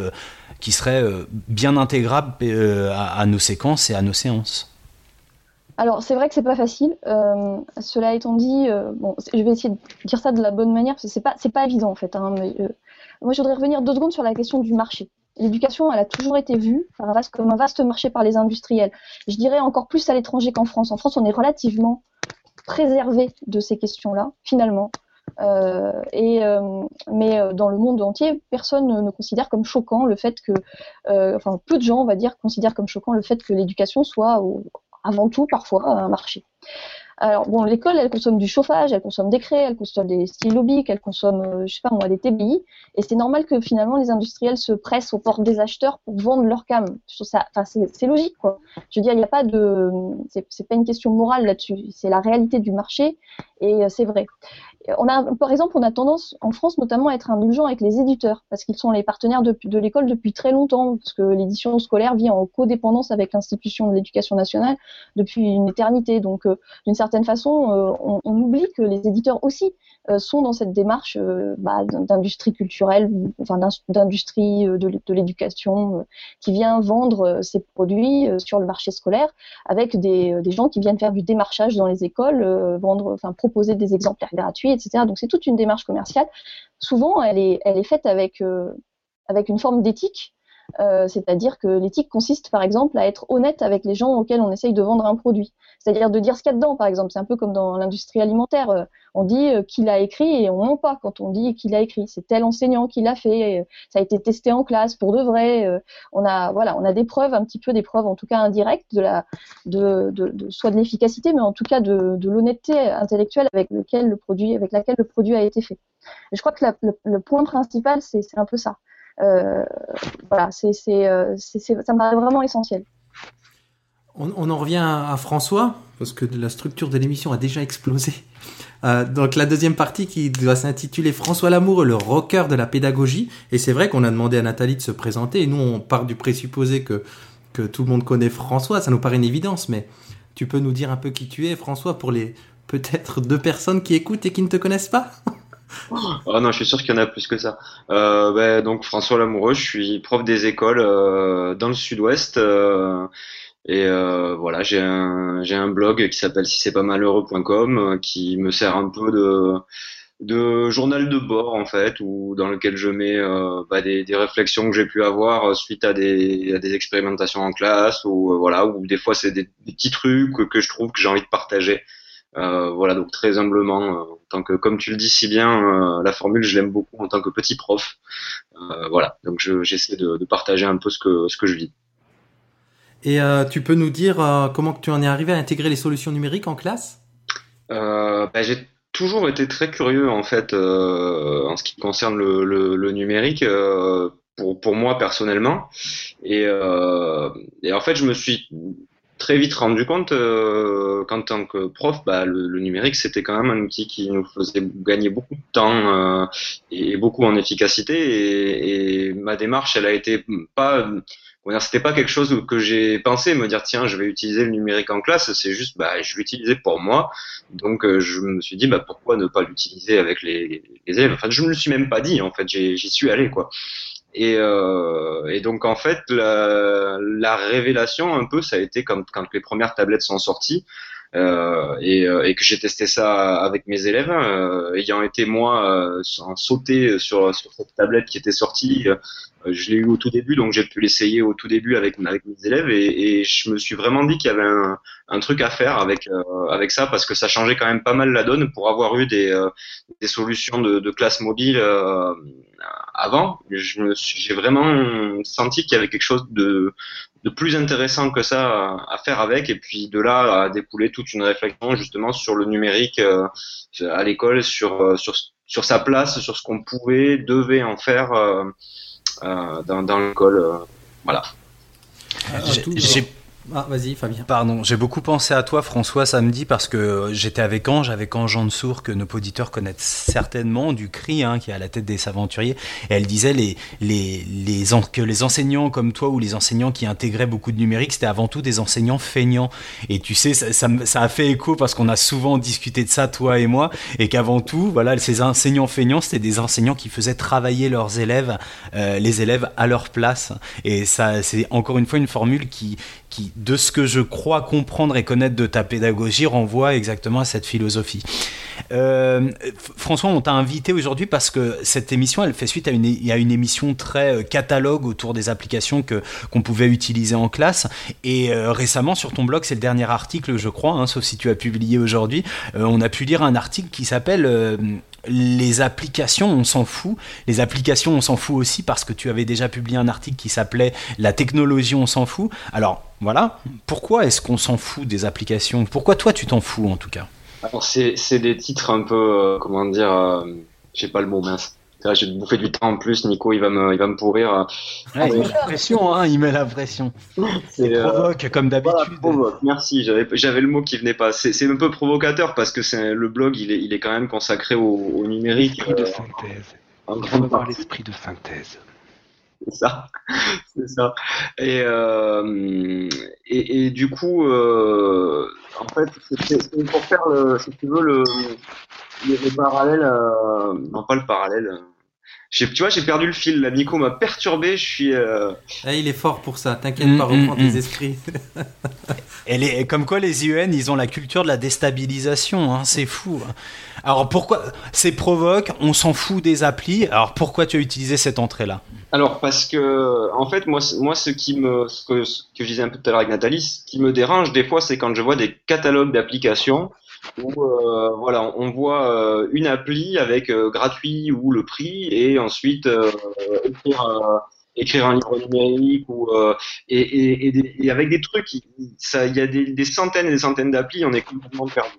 S4: qui serait bien intégrable à nos séquences et à nos séances?
S3: Alors c'est vrai que c'est pas facile. Cela étant dit, bon, je vais essayer de dire ça de la bonne manière parce que c'est pas c'est pas évident en fait. Hein, moi, je voudrais revenir deux secondes sur la question du marché. L'éducation, elle a toujours été vue comme un vaste marché par les industriels. Je dirais encore plus à l'étranger qu'en France. En France, on est relativement préservé de ces questions-là, finalement. et, mais dans le monde entier, personne ne, considère comme choquant le fait que, enfin peu de gens, on va dire, considèrent comme choquant le fait que l'éducation soit avant tout parfois un marché. Alors bon, l'école, elle consomme du chauffage, elle consomme des craies, elle consomme des stylos bics, elle consomme, euh, je sais pas moi, des TBI, et c'est normal que finalement les industriels se pressent aux portes des acheteurs pour vendre leur cam. Enfin, c'est logique quoi. Je veux dire, il n'y a pas de, c'est pas une question morale là-dessus, c'est la réalité du marché, et euh, c'est vrai on a, par exemple, on a tendance en France notamment à être indulgent avec les éditeurs parce qu'ils sont les partenaires de, l'école depuis très longtemps, parce que l'édition scolaire vit en codépendance avec l'institution de l'éducation nationale depuis une éternité. Donc, euh, d'une certaine façon, euh, on, on, oublie que les éditeurs aussi euh, sont dans cette démarche bah, d'industrie culturelle, enfin d'industrie de, l'éducation, qui vient vendre ses produits sur le marché scolaire avec des, des, gens qui viennent faire du démarchage dans les écoles, vendre, enfin proposer des exemplaires gratuits donc c'est toute une démarche commerciale. Souvent, elle est, faite euh, avec une forme d'éthique. Euh, c'est-à-dire que l'éthique consiste par exemple à être honnête avec les gens auxquels on essaye de vendre un produit. C'est-à-dire de dire ce qu'il y a dedans, par exemple. C'est un peu comme dans l'industrie alimentaire. Euh, on dit qui l'a écrit et on ment pas quand on dit qui l'a écrit. C'est tel enseignant qui l'a fait. Ça a été testé en classe pour de vrai. On a voilà, on a des preuves, un petit peu des preuves, en tout cas indirectes, de la, de, de, soit de l'efficacité, mais en tout cas de, l'honnêteté intellectuelle avec lequel le produit, avec laquelle le produit a été fait. Je crois que le, point principal, c'est un peu ça. Euh, voilà, c'est, euh, ça me paraît vraiment essentiel.
S1: On, en revient à François, parce que la structure de l'émission a déjà explosé. Euh, donc la deuxième partie qui doit s'intituler François Lamoureux, le rocker de la pédagogie. Et c'est vrai qu'on a demandé à Nathalie de se présenter. Et nous, on part du présupposé que, que tout le monde connaît François. Ça nous paraît une évidence, mais tu peux nous dire un peu qui tu es, François, pour les peut-être deux personnes qui écoutent et qui ne te connaissent pas?
S2: Oh non, je suis sûr qu'il y en a plus que ça. Euh, ben, donc François Lamoureux, je suis prof des écoles euh, dans le sud-ouest. Euh, Et voilà, j'ai un blog qui s'appelle si c'est pas malheureux.com qui me sert un peu de journal de bord en fait, ou dans lequel je mets bah, des, réflexions que j'ai pu avoir suite à des, expérimentations en classe, ou voilà, ou des fois c'est des, petits trucs que je trouve que j'ai envie de partager. Euh, voilà, donc très humblement, euh, en tant que, comme tu le dis si bien, euh, la formule, je l'aime beaucoup en tant que petit prof. Voilà, donc je- j'essaie de, de partager un peu ce que, ce que je vis.
S1: Et tu peux nous dire comment tu en es arrivé à intégrer les solutions numériques en classe?
S2: Bah, j'ai toujours été très curieux en fait euh, en ce qui concerne le, le, le numérique euh, pour, pour moi personnellement et, euh, et en fait je me suis très vite rendu compte euh, qu'en tant que prof bah, le, numérique c'était quand même un outil qui nous faisait gagner beaucoup de temps euh, et beaucoup en efficacité et, ma démarche elle a été pas c'était pas quelque chose que j'ai pensé me dire tiens je vais utiliser le numérique en classe c'est juste bah je l'utiliser pour moi donc euh, je me suis dit bah pourquoi ne pas l'utiliser avec les, les élèves? Enfin je me le suis même pas dit en fait, j'y suis allé quoi. Et, euh, et donc en fait la, la révélation un peu ça a été quand, quand les premières tablettes sont sorties euh, et, euh, et que j'ai testé ça avec mes élèves, euh, ayant été moi euh, sauté sur, sur cette tablette qui était sortie. Euh, je l'ai eu au tout début, donc j'ai pu l'essayer au tout début avec, avec mes élèves et, je me suis vraiment dit qu'il y avait un, truc à faire avec euh, avec ça parce que ça changeait quand même pas mal la donne pour avoir eu des euh, des solutions de, classe mobile avant. J'ai vraiment senti qu'il y avait quelque chose de de plus intéressant que ça à, faire avec et puis de là a découlé toute une réflexion justement sur le numérique à l'école sur sur sur sa place sur ce qu'on pouvait devait en faire dans dans l'école euh, voilà.
S4: J'ai
S1: Ah, vas-y, Fabien.
S4: Pardon, j'ai beaucoup pensé à toi, François, samedi, parce que j'étais avec Ange, avec Ange Ansour, que nos auditeurs connaissent certainement, du CRI, hein, qui est à la tête des aventuriers. Elle disait les, les, les, que les enseignants comme toi ou les enseignants qui intégraient beaucoup de numérique, c'était avant tout des enseignants feignants. Et tu sais, ça, ça a fait écho parce qu'on a souvent discuté de ça, toi et moi, et qu'avant tout, voilà, ces enseignants feignants, c'était des enseignants qui faisaient travailler leurs élèves, euh, les élèves à leur place. Et ça, c'est encore une fois une formule qui, qui, de ce que je crois comprendre et connaître de ta pédagogie, renvoie exactement à cette philosophie. Euh, François, on t'a invité aujourd'hui parce que cette émission, elle fait suite à une, à une émission très euh, catalogue autour des applications que qu'on pouvait utiliser en classe. Et euh, récemment, sur ton blog, c'est le dernier article, je crois, hein, sauf si tu as publié aujourd'hui, on a pu lire un article qui s'appelle les applications, on s'en fout. Les applications, on s'en fout aussi parce que tu avais déjà publié un article qui s'appelait La technologie, on s'en fout. Alors voilà, pourquoi est-ce qu'on s'en fout des applications? Pourquoi toi tu t'en fous en tout cas?
S2: Alors c'est des titres un peu euh, comment dire euh, j'ai pas le mot mince. Là, je vais te bouffer du temps en plus, Nico, il va me il va me pourrir.
S4: il met la pression, hein, il met la pression.
S2: C'est
S4: Il
S2: euh,
S4: provoque comme
S2: voilà,
S4: d'habitude.
S2: provoque. Merci, j'avais le mot qui venait pas. C'est un peu provocateur parce que le blog, il est il est quand même consacré au, au numérique.
S5: Esprit de
S2: euh,
S5: synthèse.
S2: en
S5: l'esprit de synthèse.
S2: C'est ça, c'est ça. Et, euh, et, et du coup, euh, en fait, c'est pour faire, le, si tu veux, le, le, le parallèle, euh, non pas le parallèle. euh, j'ai- Tu vois, j'ai perdu le fil. Là, Nico m'a perturbé. Je suis. euh,
S1: Ah, il est fort pour ça, t'inquiète
S4: Mm,
S1: pas,
S4: mm,
S1: reprends
S4: mm.
S1: tes esprits.
S4: Et les- comme quoi les IEN, ils ont la culture de la déstabilisation, hein, c'est fou. hein. Alors pourquoi c'est provoque, on s'en fout des applis, alors pourquoi tu as utilisé cette entrée-là?
S2: Alors parce que en fait moi moi ce qui me ce que, ce que je disais un peu tout à l'heure avec Nathalie, ce qui me dérange des fois c'est quand je vois des catalogues d'applications où euh, voilà on voit euh, une appli avec euh, gratuit ou le prix et ensuite écrire un livre numérique ou et, avec des trucs il- y a des, des centaines et des centaines d'applis on est complètement perdu.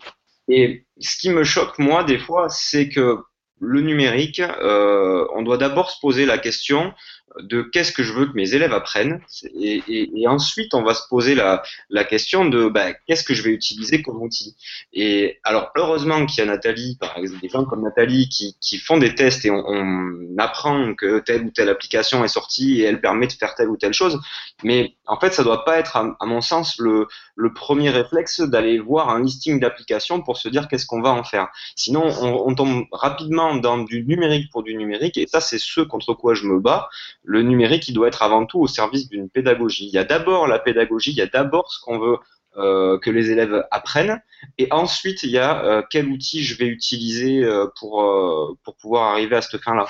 S2: Et ce qui me choque moi des fois c'est que le numérique, on doit d'abord se poser la question de qu'est-ce que je veux que mes élèves apprennent, et, ensuite on va se poser la, la question de bah, qu'est-ce que je vais utiliser comme outil. Et alors heureusement qu'il y a Nathalie, par exemple, des gens comme Nathalie qui, qui font des tests et on, apprend que telle ou telle application est sortie et elle permet de faire telle ou telle chose. Mais en fait, ça doit pas être, à, à mon sens, le, le premier réflexe d'aller voir un listing d'applications pour se dire qu'est-ce qu'on va en faire. Sinon, on, on tombe rapidement dans du numérique pour du numérique, et ça, c'est ce contre quoi je me bats. Le numérique, il doit être avant tout au service d'une pédagogie. Il y a d'abord la pédagogie, il y a d'abord ce qu'on veut euh, que les élèves apprennent, et ensuite il y a euh, quel outil je vais utiliser euh, pour, pour pouvoir arriver à cette fin-là.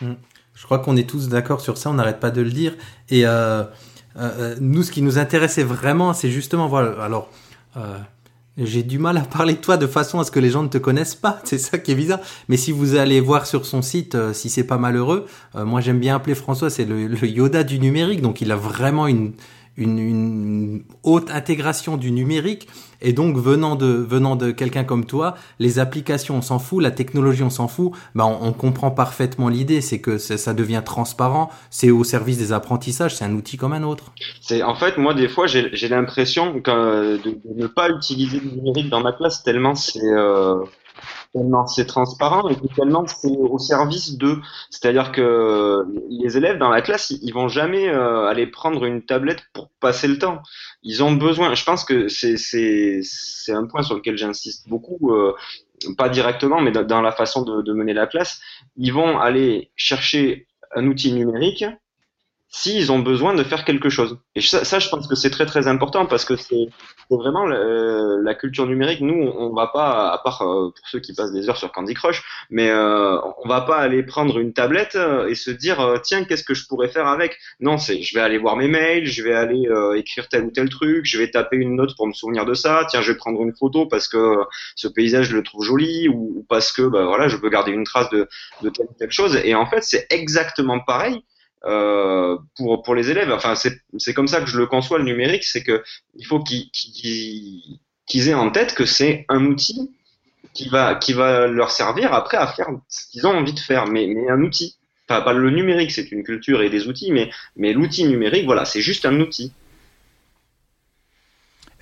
S1: Je crois qu'on est tous d'accord sur ça, on n'arrête pas de le dire. Et nous, ce qui nous intéressait vraiment, c'est justement, alors, j'ai du mal à parler de toi de façon à ce que les gens ne te connaissent pas, c'est ça qui est bizarre. Mais si vous allez voir sur son site, euh, si c'est pas malheureux, euh, moi j'aime bien appeler François, c'est le, le Yoda du numérique, donc il a vraiment une, une, une haute intégration du numérique. Et donc venant de venant de quelqu'un comme toi, les applications on s'en fout, la technologie on s'en fout. Ben on, comprend parfaitement l'idée, c'est que ça, devient transparent, c'est au service des apprentissages, c'est un outil comme un autre.
S2: C'est en fait moi des fois j'ai l'impression de, de ne pas utiliser le numérique dans ma classe tellement c'est euh, c'est transparent et tellement c'est au service de. C'est-à-dire que les élèves dans la classe ils, vont jamais euh, aller prendre une tablette pour passer le temps. Ils ont besoin. Je pense que c'est un point sur lequel j'insiste beaucoup. euh, pas directement, mais dans- la façon de mener la classe, ils vont aller chercher un outil numérique s'ils ont besoin de faire quelque chose. Et ça, ça je pense que c'est très très important parce que c'est vraiment la, culture numérique. Nous, on va pas, à part euh, pour ceux qui passent des heures sur Candy Crush, mais euh, on va pas aller prendre une tablette euh, et se dire euh, tiens qu'est-ce que je pourrais faire avec? Non, c'est je vais aller voir mes mails, je vais aller euh, écrire tel ou tel truc, je vais taper une note pour me souvenir de ça. Tiens, je vais prendre une photo parce que ce paysage je le trouve joli ou, ou parce que bah voilà je peux garder une trace de de telle ou telle chose. Et en fait, c'est exactement pareil euh, pour pour les élèves. Enfin, c'est comme ça que je le conçois le numérique, c'est que il faut qu'ils aient en tête que c'est un outil qui va qui va leur servir après à faire ce qu'ils ont envie de faire, mais mais un outil. Pas, pas le numérique, c'est une culture et des outils, mais mais l'outil numérique, voilà, c'est juste un outil.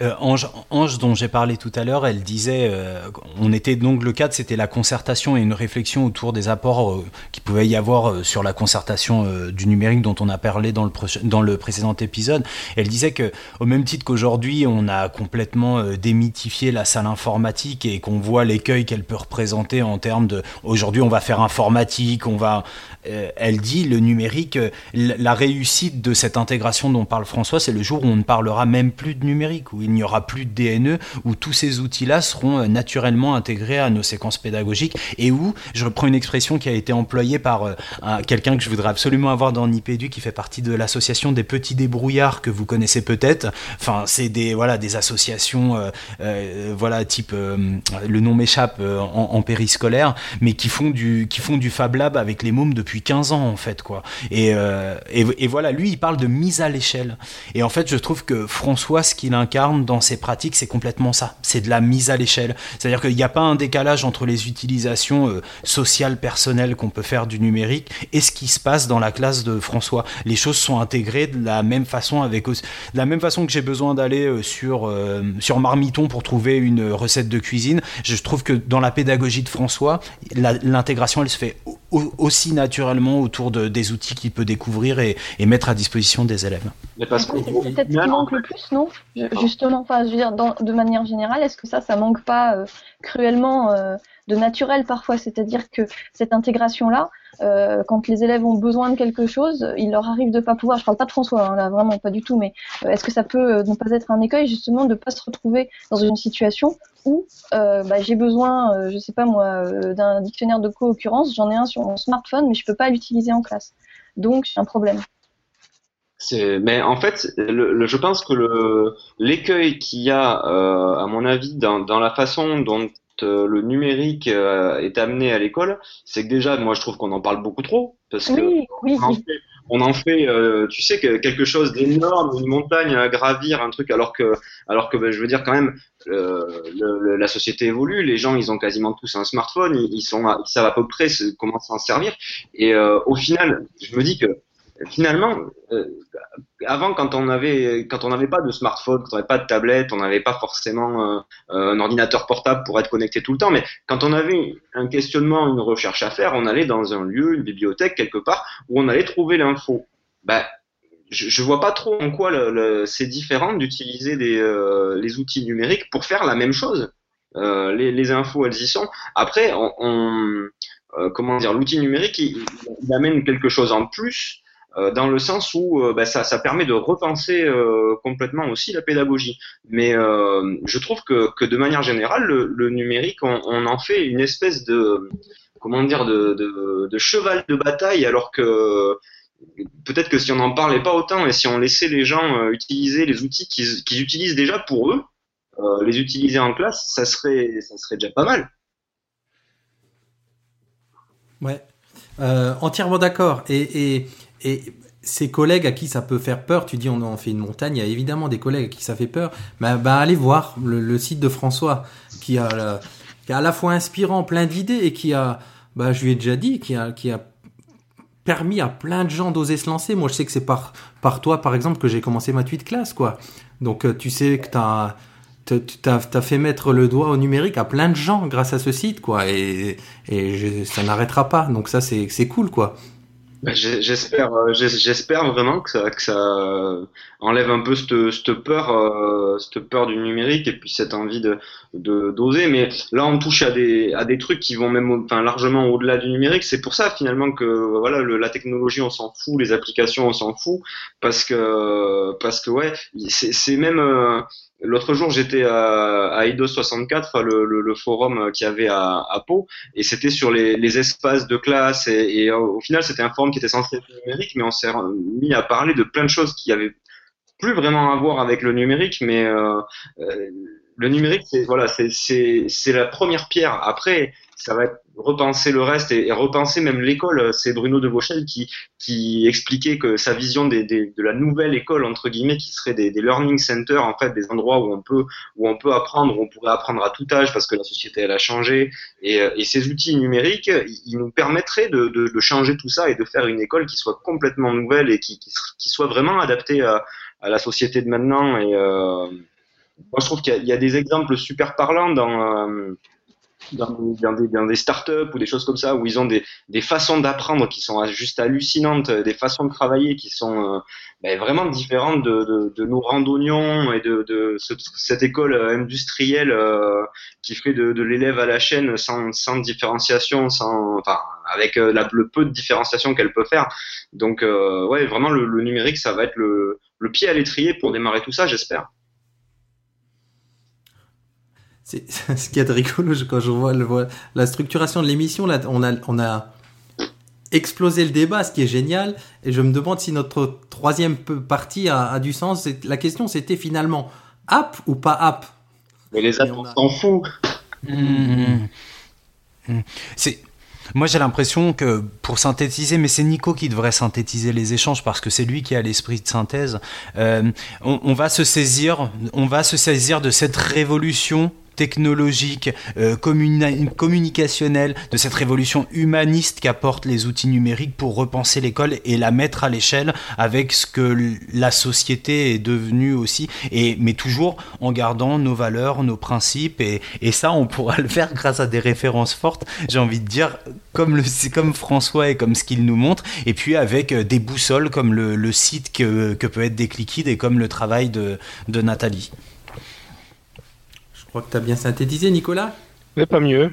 S4: Euh, Ange, dont j'ai parlé tout à l'heure, elle disait, euh, on était donc le cadre, c'était la concertation et une réflexion autour des apports euh, qui pouvait y avoir euh, sur la concertation du numérique dont on a parlé dans le, précédent épisode. Elle disait que, au même titre qu'aujourd'hui, on a complètement démythifié la salle informatique et qu'on voit l'écueil qu'elle peut représenter en termes de, aujourd'hui, on va faire informatique, on va, elle dit, le numérique, la réussite de cette intégration dont parle François, c'est le jour où on ne parlera même plus de numérique, il n'y aura plus de DNE, où tous ces outils-là seront euh, naturellement intégrés à nos séquences pédagogiques et où, je reprends une expression qui a été employée par euh, un- quelqu'un que je voudrais absolument avoir dans Nipédu, qui fait partie de l'association des petits débrouillards que vous connaissez peut-être. Enfin, c'est des, voilà, des associations, euh, voilà, type, le nom m'échappe, en, périscolaire, mais qui font du, qui font du Fab Lab avec les mômes depuis 15 ans, en fait, quoi. Et, et, et voilà, lui, il parle de mise à l'échelle. Et en fait, je trouve que François, ce qu'il incarne dans ses pratiques, c'est complètement ça. C'est de la mise à l'échelle. C'est-à-dire qu'il n'y a pas un décalage entre les utilisations euh, sociales, personnelles qu'on peut faire du numérique et ce qui se passe dans la classe de François. Les choses sont intégrées de la même façon avec la même façon que j'ai besoin d'aller euh, sur euh, sur Marmiton pour trouver une recette de cuisine. Je trouve que dans la pédagogie de François, l'intégration elle se fait au- au- aussi naturellement autour de, des outils qu'il peut découvrir et, et mettre à disposition des élèves.
S3: C'est peut-être ce qui manque le plus, non? Je- Justement, enfin, je veux dire, dans- de manière générale, est-ce que ça, ça manque pas euh, cruellement euh, de naturel parfois? C'est-à-dire que cette intégration-là, euh, quand les élèves ont besoin de quelque chose, il leur arrive de pas pouvoir. Je parle pas de François, hein, là, vraiment pas du tout, mais euh, est-ce que ça peut euh, ne pas être un écueil justement de pas se retrouver dans une situation où euh, bah, j'ai besoin, euh, je sais pas moi, euh, d'un dictionnaire de co-occurrence, j'en ai un sur mon smartphone, mais je peux pas l'utiliser en classe. Donc, c'est un problème.
S2: Mais en fait, le, le- je pense que l'écueil qu'il y a, euh, à mon avis, dans, dans la façon dont euh, le numérique euh, est amené à l'école, c'est que déjà, moi, je trouve qu'on en parle beaucoup trop, parce que
S3: Oui, oui.
S2: on en fait, on en fait, euh, tu sais, que quelque chose d'énorme, une montagne à gravir, un truc, alors que, alors que, ben, je veux dire quand même, euh, le- le- la société évolue, les gens, ils ont quasiment tous un smartphone, ils, sont, ils savent à peu près comment s'en servir, et euh, au final, je me dis que finalement, euh, avant, quand on n'avait pas de smartphone, quand on n'avait pas de tablette, on n'avait pas forcément euh, un ordinateur portable pour être connecté tout le temps, mais quand on avait un questionnement, une recherche à faire, on allait dans un lieu, une bibliothèque quelque part, où on allait trouver l'info. Bah, je, je vois pas trop en quoi c'est différent d'utiliser euh, les outils numériques pour faire la même chose. Euh, les, infos, elles y sont. Après, euh, comment dire, l'outil numérique, il, amène quelque chose en plus euh, dans le sens où euh, bah, ça, permet de repenser euh, complètement aussi la pédagogie. Mais je trouve que, que, de manière générale, le, numérique, on, en fait une espèce de comment dire de, cheval de bataille, alors que peut-être que si on n'en parlait pas autant et si on laissait les gens utiliser les outils qu'ils utilisent déjà pour eux, les utiliser en classe, ça serait, ça serait déjà pas mal.
S1: Ouais, entièrement d'accord. Et, et ces collègues à qui ça peut faire peur, tu dis on en fait une montagne, il y a évidemment des collègues à qui ça fait peur, bah, bah allez voir le, site de François qui a, euh, qui a à la fois inspirant, plein d'idées et qui a, bah je lui ai déjà dit, qui a, permis à plein de gens d'oser se lancer. Moi je sais que c'est par, par toi par exemple que j'ai commencé ma de classe quoi. Donc euh, tu sais que tu as tu as, fait mettre le doigt au numérique à plein de gens grâce à ce site, quoi. Et, ça n'arrêtera pas. Donc ça, c'est cool, quoi.
S2: Bah, j'espère, euh, j'espère vraiment que ça, que ça enlève un peu cette, cette peur, euh, cette peur du numérique et puis cette envie de d'oser. Mais là, on touche à des à des trucs qui vont même, enfin, largement au-delà du numérique. C'est pour ça finalement que voilà, le, la technologie, on s'en fout, les applications, on s'en fout, parce que parce que ouais, c'est même euh, L'autre jour, j'étais à, à IDOS 64, le, le, le forum qu'il y avait à, à Pau, et c'était sur les, les, espaces de classe. Et, et au final, c'était un forum qui était censé être numérique, mais on s'est mis à parler de plein de choses qui avaient plus vraiment à voir avec le numérique, mais euh, euh, le numérique, c'est voilà, c'est la première pierre. Après, ça va être repenser le reste et, repenser même l'école. C'est Bruno de Vauchel qui, expliquait que sa vision de la nouvelle école entre guillemets, qui serait des, learning centers, en fait, des endroits où on peut où on peut apprendre, où on pourrait apprendre à tout âge parce que la société elle a changé. Et, et ces outils numériques, ils nous permettraient de, changer tout ça et de faire une école qui soit complètement nouvelle et qui, soit vraiment adaptée à, la société de maintenant. Et euh, moi, je trouve qu'il y, y, a des exemples super parlants dans, euh, dans, des, startups ou des choses comme ça, où ils ont des, des façons d'apprendre qui sont juste hallucinantes, des façons de travailler qui sont euh, ben, vraiment différentes de, de, de, nos randonnions et de, de ce, cette école industrielle euh, qui fait de, l'élève à la chaîne sans, sans différenciation, sans, enfin, avec euh, le peu de différenciation qu'elle peut faire. Donc, euh, ouais, vraiment, le, numérique, ça va être le pied à l'étrier pour démarrer tout ça, j'espère.
S1: C'est ce qui est rigolo quand je vois, le, la structuration de l'émission. Là, on a, on a explosé le débat, ce qui est génial. Et je me demande si notre troisième partie a, a du sens. La question, c'était finalement app ou pas app?
S2: Mais les apps, on s'en fout.
S4: Mmh. Mmh. C'est. Moi, j'ai l'impression que pour synthétiser, mais c'est Nico qui devrait synthétiser les échanges parce que c'est lui qui a l'esprit de synthèse. Euh, on, on, va se saisir, on va se saisir de cette révolution technologique, euh, communi communicationnelle, de cette révolution humaniste qu'apportent les outils numériques pour repenser l'école et la mettre à l'échelle avec ce que la société est devenue aussi, et, mais toujours en gardant nos valeurs, nos principes, et, ça, on pourra le faire grâce à des références fortes, j'ai envie de dire, comme, comme François et comme ce qu'il nous montre, et puis avec des boussoles comme le, site que, peut être Décliquide et comme le travail de, de Nathalie.
S1: Je crois que tu as bien synthétisé, Nicolas
S5: Mais pas mieux.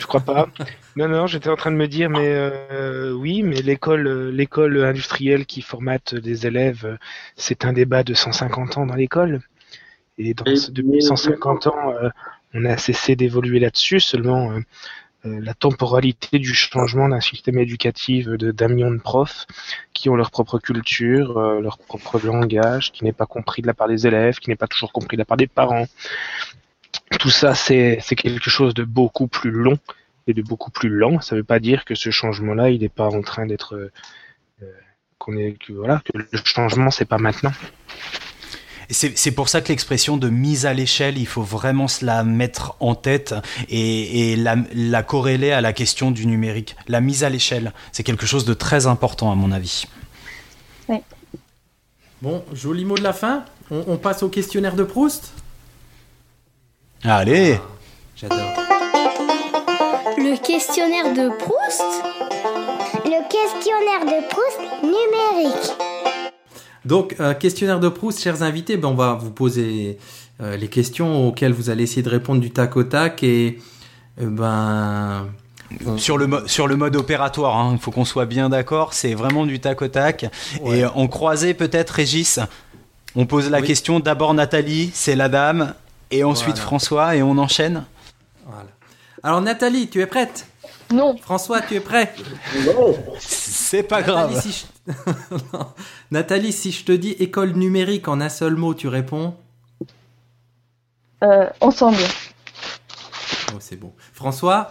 S5: Je crois pas. non, non, j'étais en train de me dire, mais euh, oui, mais l'école, l'école industrielle qui formate des élèves, c'est un débat de 150 ans dans l'école. Et dans, depuis 150 ans, euh, on a cessé d'évoluer là-dessus. Seulement, euh, la temporalité du changement d'un système éducatif de d'un million de profs qui ont leur propre culture, euh, leur propre langage, qui n'est pas compris de la part des élèves, qui n'est pas toujours compris de la part des parents, tout ça, c'est quelque chose de beaucoup plus long et de beaucoup plus lent. Ça ne veut pas dire que ce changement-là, il n'est pas en train d'être euh, qu'on est que voilà que le changement, c'est pas maintenant.
S4: C'est pour ça que l'expression de mise à l'échelle, il faut vraiment se la mettre en tête et, et la, la, corréler à la question du numérique. La mise à l'échelle, c'est quelque chose de très important à mon avis.
S3: Oui.
S1: Bon, joli mot de la fin. On, on passe au questionnaire de Proust.
S4: Allez
S1: ah, J'adore.
S6: Le questionnaire de Proust Le questionnaire de Proust numérique.
S1: Donc, euh, questionnaire de Proust, chers invités, ben, on va vous poser euh, les questions auxquelles vous allez essayer de répondre du tac au tac et euh, ben
S4: Sur le, sur le mode opératoire, il hein, faut qu'on soit bien d'accord, c'est vraiment du tac au tac. Et en croisé peut-être, Régis, on pose la question d'abord Nathalie, c'est la dame, et ensuite François, et on enchaîne.
S1: Voilà. Alors Nathalie, tu es prête?
S3: Non.
S1: François, tu es prêt?
S2: Non.
S4: C'est pas grave.
S1: Nathalie, si je te dis école numérique en un seul mot, tu réponds?
S3: Euh, Ensemble.
S1: Oh, c'est bon. François?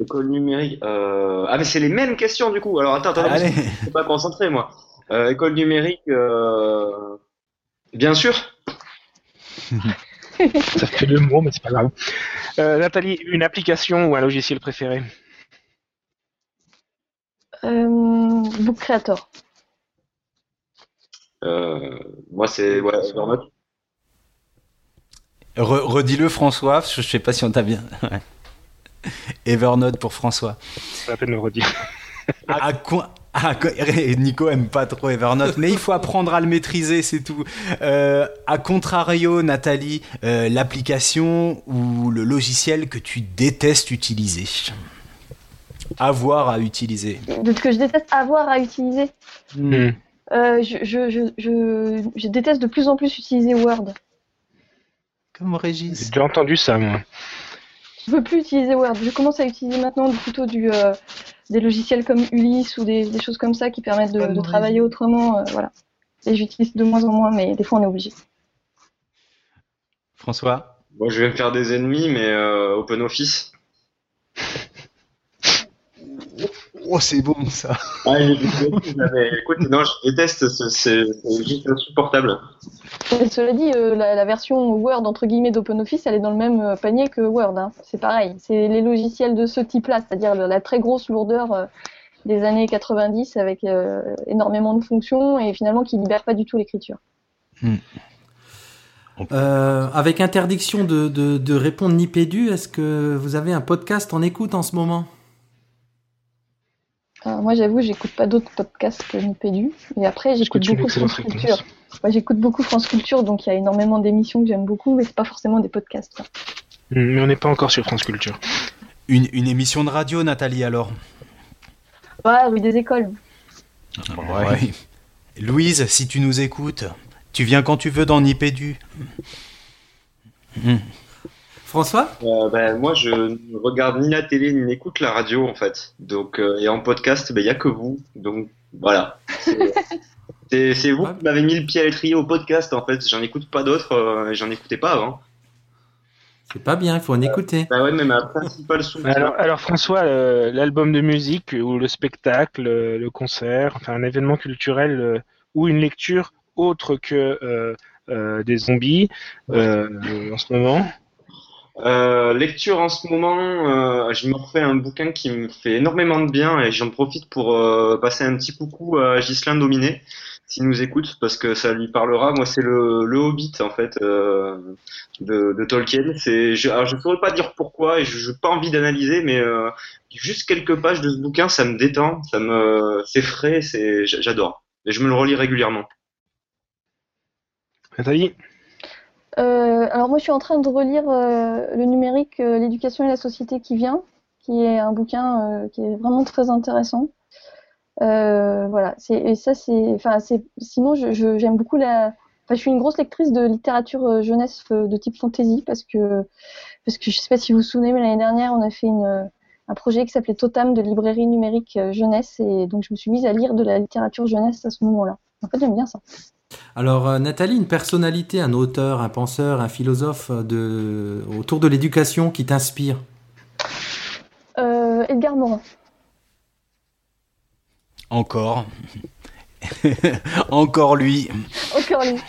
S2: École numérique. Euh... Ah, mais c'est les mêmes questions du coup. Alors attends, attends, je suis pas concentré moi. Euh, école numérique, euh... bien sûr.
S5: Ça fait deux mots, mais c'est pas grave. Euh, Nathalie, une application ou un logiciel préféré
S3: euh, Book Creator.
S2: Euh, moi, c'est ouais, Evernote.
S4: redis-le, François, je sais pas si on t'a bien. Evernote pour François.
S5: Ça la peine de le redire.
S4: à, quoi Nico aime pas trop Evernote, mais il faut apprendre à le maîtriser, c'est tout. Euh, à contrario, Nathalie, euh, l'application ou le logiciel que tu détestes utiliser? Avoir à utiliser.
S3: De ce que je déteste avoir à utiliser hmm. euh, je, je, je, je, déteste de plus en plus utiliser Word.
S4: Comme Régis.
S5: J'ai déjà entendu ça, moi.
S3: Je veux plus utiliser Word. Je commence à utiliser maintenant plutôt du, des logiciels comme Ulysse ou des, choses comme ça qui permettent de, travailler autrement. Euh, voilà. Et j'utilise de moins en moins, mais des fois on est obligé.
S4: François?
S2: Moi, je vais me faire des ennemis, mais euh, OpenOffice.
S4: Oh, c'est bon ça.
S2: Ah, écoute, non, je déteste, c'est juste insupportable.
S3: cela dit, euh, la, version Word entre guillemets d'OpenOffice, elle est dans le même euh, panier que Word. Hein. C'est pareil. C'est les logiciels de ce type-là, c'est-à-dire la très grosse lourdeur euh, des années 90 avec énormément de fonctions et finalement qui libère pas du tout l'écriture. Hmm.
S1: avec interdiction de, de, de répondre ni pédu, est-ce que vous avez un podcast en écoute en ce moment?
S3: Moi, j'avoue, j'écoute pas d'autres podcasts que Nipédu. Et après, j'écoute beaucoup France Culture. j'écoute beaucoup France Culture, donc il y a énormément d'émissions que j'aime beaucoup, mais c'est pas forcément des podcasts.
S5: Hmm, mais on n'est pas encore sur France Culture.
S4: Une, une, émission de radio, Nathalie, alors?
S3: Ouais, rue des écoles.
S4: Ouais. Louise, si tu nous écoutes, tu viens quand tu veux dans Nipédu.
S1: François?
S2: Euh, ben, Moi, je ne regarde ni la télé ni n'écoute la radio, en fait. Donc, euh, et en podcast, ben, il n'y a que vous. Donc, voilà. C'est vous qui m'avez mis le pied à l'étrier au podcast, en fait. J'en écoute pas d'autres, euh, j'en écoutais pas avant.
S1: C'est pas bien, il faut en écouter.
S2: Bah ouais, mais ma principale
S5: alors, François, l'album de musique ou le spectacle, le concert, enfin un événement culturel ou une lecture autre que des zombies en ce moment
S2: euh, lecture en ce moment, euh, je me refais un bouquin qui me fait énormément de bien et j'en profite pour euh, passer un petit coucou à Ghislain Dominé, s'il nous écoute, parce que ça lui parlera. Moi, c'est le, Hobbit, en fait, de, Tolkien. Je, alors, saurais pas dire pourquoi et je n'ai pas envie d'analyser, mais juste quelques pages de ce bouquin, ça me détend, ça me, c'est frais, j'adore. Et je me le relis régulièrement.
S5: Nathalie?
S3: Euh, alors moi je suis en train de relire euh, le numérique, euh, l'éducation et la société qui vient, qui est un bouquin qui est vraiment très intéressant. voilà, et ça c'est, enfin c'est, sinon je, j'aime beaucoup la, enfin je suis une grosse lectrice de littérature jeunesse de type fantasy parce que parce que je sais pas si vous vous souvenez mais l'année dernière on a fait une un projet qui s'appelait Totam de librairie numérique jeunesse et donc je me suis mise à lire de la littérature jeunesse à ce moment-là. En fait j'aime bien ça.
S1: Alors euh, Nathalie, une personnalité, un auteur, un penseur, un philosophe autour de l'éducation qui t'inspire
S3: euh, Edgar Morin.
S4: Encore. Encore lui.
S3: Encore lui.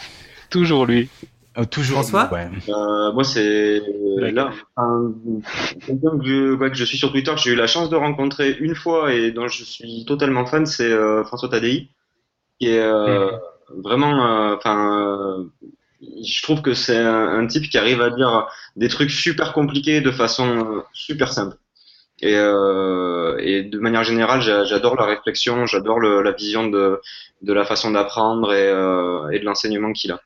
S5: Toujours lui.
S4: Euh, toujours
S1: François
S2: Moi, c'est là, quelqu'un que, je suis sur Twitter, j'ai eu la chance de rencontrer une fois et dont je suis totalement fan, c'est François Tadei, qui est mmh vraiment, euh, enfin, euh, je trouve que c'est un, type qui arrive à dire des trucs super compliqués de façon euh, super simple. Et, de manière générale, j'adore la réflexion, j'adore la vision de, la façon d'apprendre et, de l'enseignement qu'il a.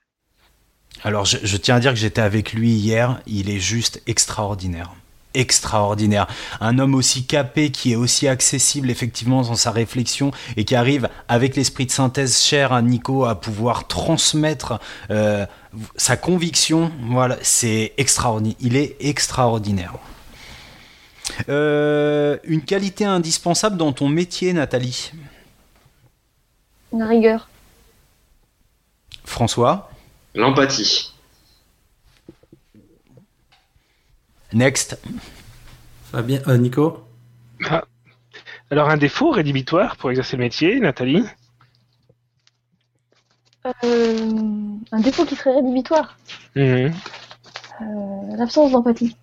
S4: Alors, je, tiens à dire que j'étais avec lui hier. Il est juste extraordinaire. Extraordinaire. Un homme aussi capé, qui est aussi accessible effectivement dans sa réflexion et qui arrive avec l'esprit de synthèse cher à Nico à pouvoir transmettre euh, sa conviction. Voilà, c'est extraordinaire. Il est extraordinaire. Euh, une qualité indispensable dans ton métier, Nathalie?
S3: La rigueur.
S4: François?
S2: L'empathie.
S4: Next.
S1: Fabien, euh, Nico
S5: Ah. Alors un défaut rédhibitoire pour exercer le métier, Nathalie
S3: Euh, un défaut qui serait rédhibitoire.
S5: Mhm.
S3: Euh, L'absence d'empathie.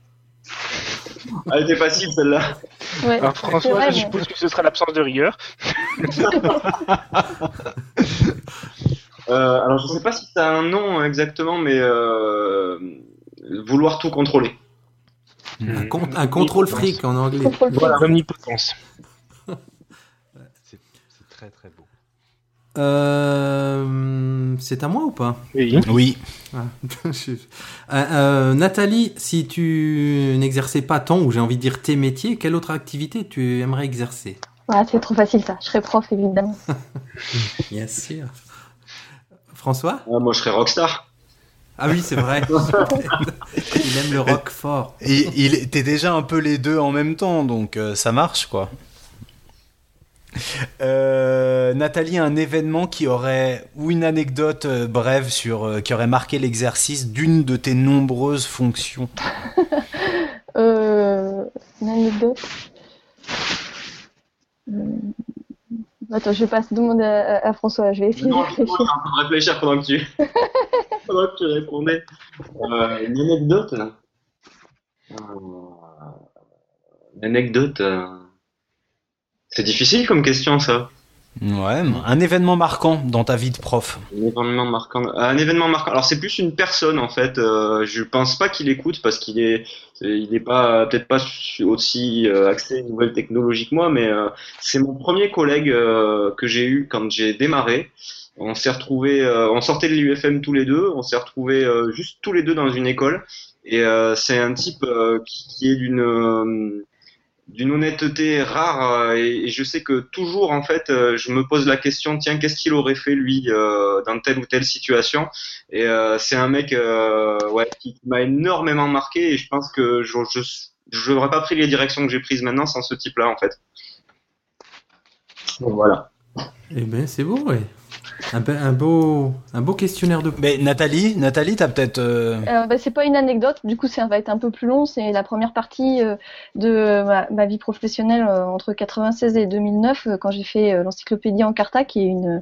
S2: Elle était facile celle-là.
S3: Ouais.
S5: Alors François,
S3: vrai,
S5: je
S3: mais-
S5: suppose que ce sera l'absence de rigueur.
S2: Euh, alors je sais pas si ça a un nom exactement, mais euh, vouloir tout contrôler.
S1: Un, con- un contrôle fric en anglais.
S3: Contrôle.
S5: Voilà, omnipotence.
S4: C'est très très beau.
S1: Euh, c'est à moi ou pas?
S5: Oui.
S4: Oui.
S1: Ah, je- Euh, euh, Nathalie, si tu n'exerçais pas ton, ou j'ai envie de dire tes métiers, quelle autre activité tu aimerais exercer?
S3: Ah, c'est trop facile ça. Je serais prof évidemment.
S1: Bien sûr. François?
S2: Moi je serais rockstar.
S1: Ah oui, c'est vrai. Il aime le rock fort.
S4: Et il était déjà un peu les deux en même temps, donc euh, ça marche quoi. Euh, Nathalie, un événement qui aurait ou une anecdote euh, brève sur euh, qui aurait marqué l'exercice d'une de tes nombreuses fonctions?
S3: Euh, une anecdote. Attends, je vais pas demander à, à- à François. Je vais essayer de
S2: Non, je suis
S3: réfléchir.
S2: en train de réfléchir pendant que tu, pendant que tu répondais. Euh, une anecdote. Euh, Une anecdote. euh, C'est difficile comme question ça.
S4: Ouais, un événement marquant dans ta vie de prof.
S2: Un événement marquant. Alors c'est plus une personne en fait. Euh, je pense pas qu'il écoute parce qu'il est, il est pas peut-être pas aussi euh, axé nouvelles technologies que moi, mais euh, c'est mon premier collègue euh, que j'ai eu quand j'ai démarré. On s'est retrouvés, euh, on sortait de l'UFM tous les deux, on s'est retrouvés euh, juste tous les deux dans une école. Et c'est un type qui, est d'une d'une honnêteté rare euh, et, et je sais que toujours en fait euh, je me pose la question tiens qu'est-ce qu'il aurait fait lui euh, dans telle ou telle situation? Et euh, c'est un mec euh, ouais qui m'a énormément marqué et je pense que je je je n'aurais pas pris les directions que j'ai prises maintenant sans ce type là en fait. Donc, voilà.
S1: Eh ben, c'est beau, ouais. Un, be- un beau, un beau questionnaire de.
S4: Mais Nathalie, Nathalie, t'as peut-être. euh,
S3: Euh, bah, c'est pas une anecdote, du coup ça va être un peu plus long. C'est la première partie euh, de ma, ma vie professionnelle euh, entre 96 et 2009 euh, quand j'ai fait euh, l'encyclopédie Encarta, qui est une,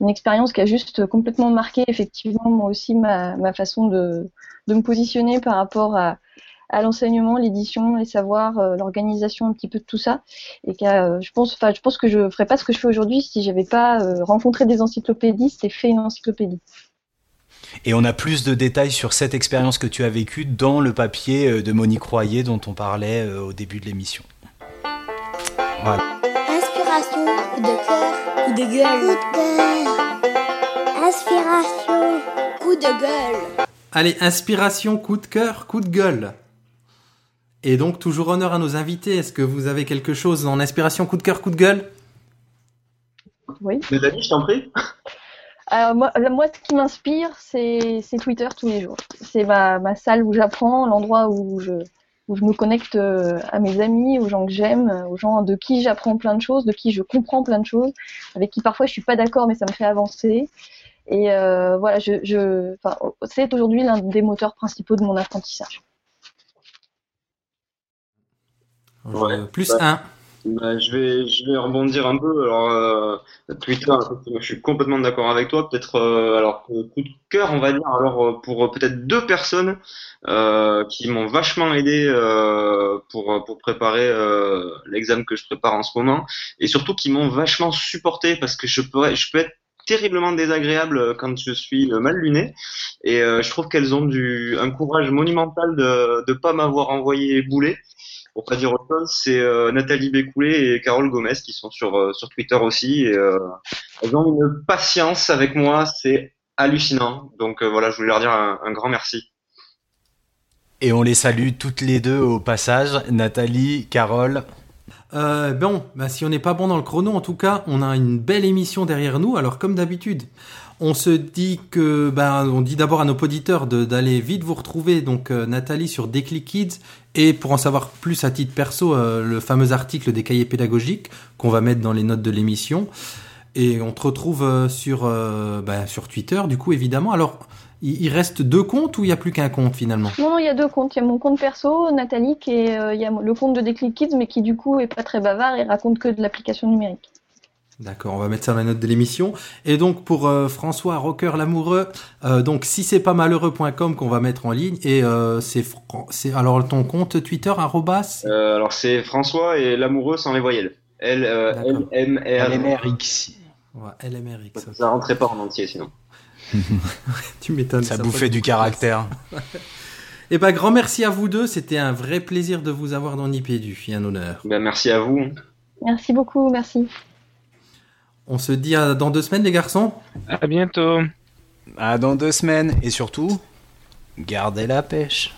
S3: une expérience qui a juste complètement marqué effectivement moi aussi ma, ma façon de, de me positionner par rapport à, à l'enseignement, l'édition, les savoirs, euh, l'organisation, un petit peu de tout ça. Et qu'à, euh, je pense, enfin je pense que je ferais pas ce que je fais aujourd'hui si j'avais pas euh, rencontré des encyclopédistes et fait une encyclopédie.
S4: Et on a plus de détails sur cette expérience que tu as vécue dans le papier de Monique Royer dont on parlait au début de l'émission.
S6: Inspiration, coup de cœur, coup de gueule, coup de cœur. Inspiration, coup de gueule.
S1: Allez, inspiration, coup de cœur, coup de gueule. Et donc, toujours honneur à nos invités. Est-ce que vous avez quelque chose en inspiration, coup de cœur, coup de gueule?
S3: Oui.
S2: mes amis je t'en prie
S3: Alors moi, là, moi, ce qui m'inspire, c'est Twitter tous les jours. C'est ma, ma salle où j'apprends, l'endroit où je, où je me connecte euh, à mes amis, aux gens que j'aime, euh, aux gens de qui j'apprends plein de choses, de qui je comprends plein de choses, avec qui parfois je suis pas d'accord, mais ça me fait avancer. Et euh, voilà, je, je, enfin, c'est aujourd'hui l'un des moteurs principaux de mon apprentissage.
S2: Ouais.
S1: Euh, Plus
S2: Ouais.
S1: un.
S2: Bah, je vais, je vais rebondir un peu. Alors, euh, Twitter, je suis complètement d'accord avec toi. Peut-être, euh, alors, coup de cœur, on va dire, alors, euh, pour peut-être deux personnes euh, qui m'ont vachement aidé euh, pour, pour préparer euh, l'examen que je prépare en ce moment, et surtout qui m'ont vachement supporté parce que je pourrais, je peux être terriblement désagréable quand je suis mal luné, et euh, je trouve qu'elles ont du, un courage monumental de ne pas m'avoir envoyé bouler pour pas dire autre chose, c'est euh, Nathalie Bécoulé et Carole Gomez qui sont sur, euh, sur Twitter aussi. Et, euh, elles ont une patience avec moi, c'est hallucinant. Donc euh, voilà, je voulais leur dire un, un grand merci.
S4: Et on les salue toutes les deux au passage, Nathalie, Carole.
S1: Euh, bon, bah, si on n'est pas bon dans le chrono, en tout cas, on a une belle émission derrière nous. Alors, comme d'habitude, on se dit que, ben, on dit d'abord à nos auditeurs d'aller vite vous retrouver, donc euh, Nathalie sur Déclic Kids, et pour en savoir plus à titre perso, euh, le fameux article des cahiers pédagogiques qu'on va mettre dans les notes de l'émission. Et on te retrouve euh, sur, ben, sur Twitter, du coup, évidemment. Alors, il, reste deux comptes ou il n'y a plus qu'un compte finalement?
S3: Non, il y a deux comptes. Il y a mon compte perso, Nathalie, et il le compte de Déclic Kids, mais qui du coup est pas très bavard et raconte que de l'application numérique.
S1: D'accord, on va mettre ça dans la note de l'émission. Et donc pour euh, François Rocker l'amoureux, euh, donc si c'est pas malheureux.com qu'on va mettre en ligne et euh, c'est Fran- c'est alors ton compte Twitter arrobas?
S2: Euh, alors c'est François et l'amoureux sans les voyelles. L. L M R.
S4: LMRX.
S1: ouais, LMRX. ça,
S2: Ça rentrait pas en entier sinon.
S1: tu m'étonnes.
S4: Ça
S1: ça
S4: bouffait du caractère.
S1: Eh ben grand merci à vous deux, c'était un vrai plaisir de vous avoir dans Nipédu, un honneur.
S2: Ben, merci à vous.
S3: Merci beaucoup, merci.
S1: On se dit à dans deux semaines les garçons.
S5: À bientôt.
S4: À dans deux semaines. Et surtout, gardez la pêche.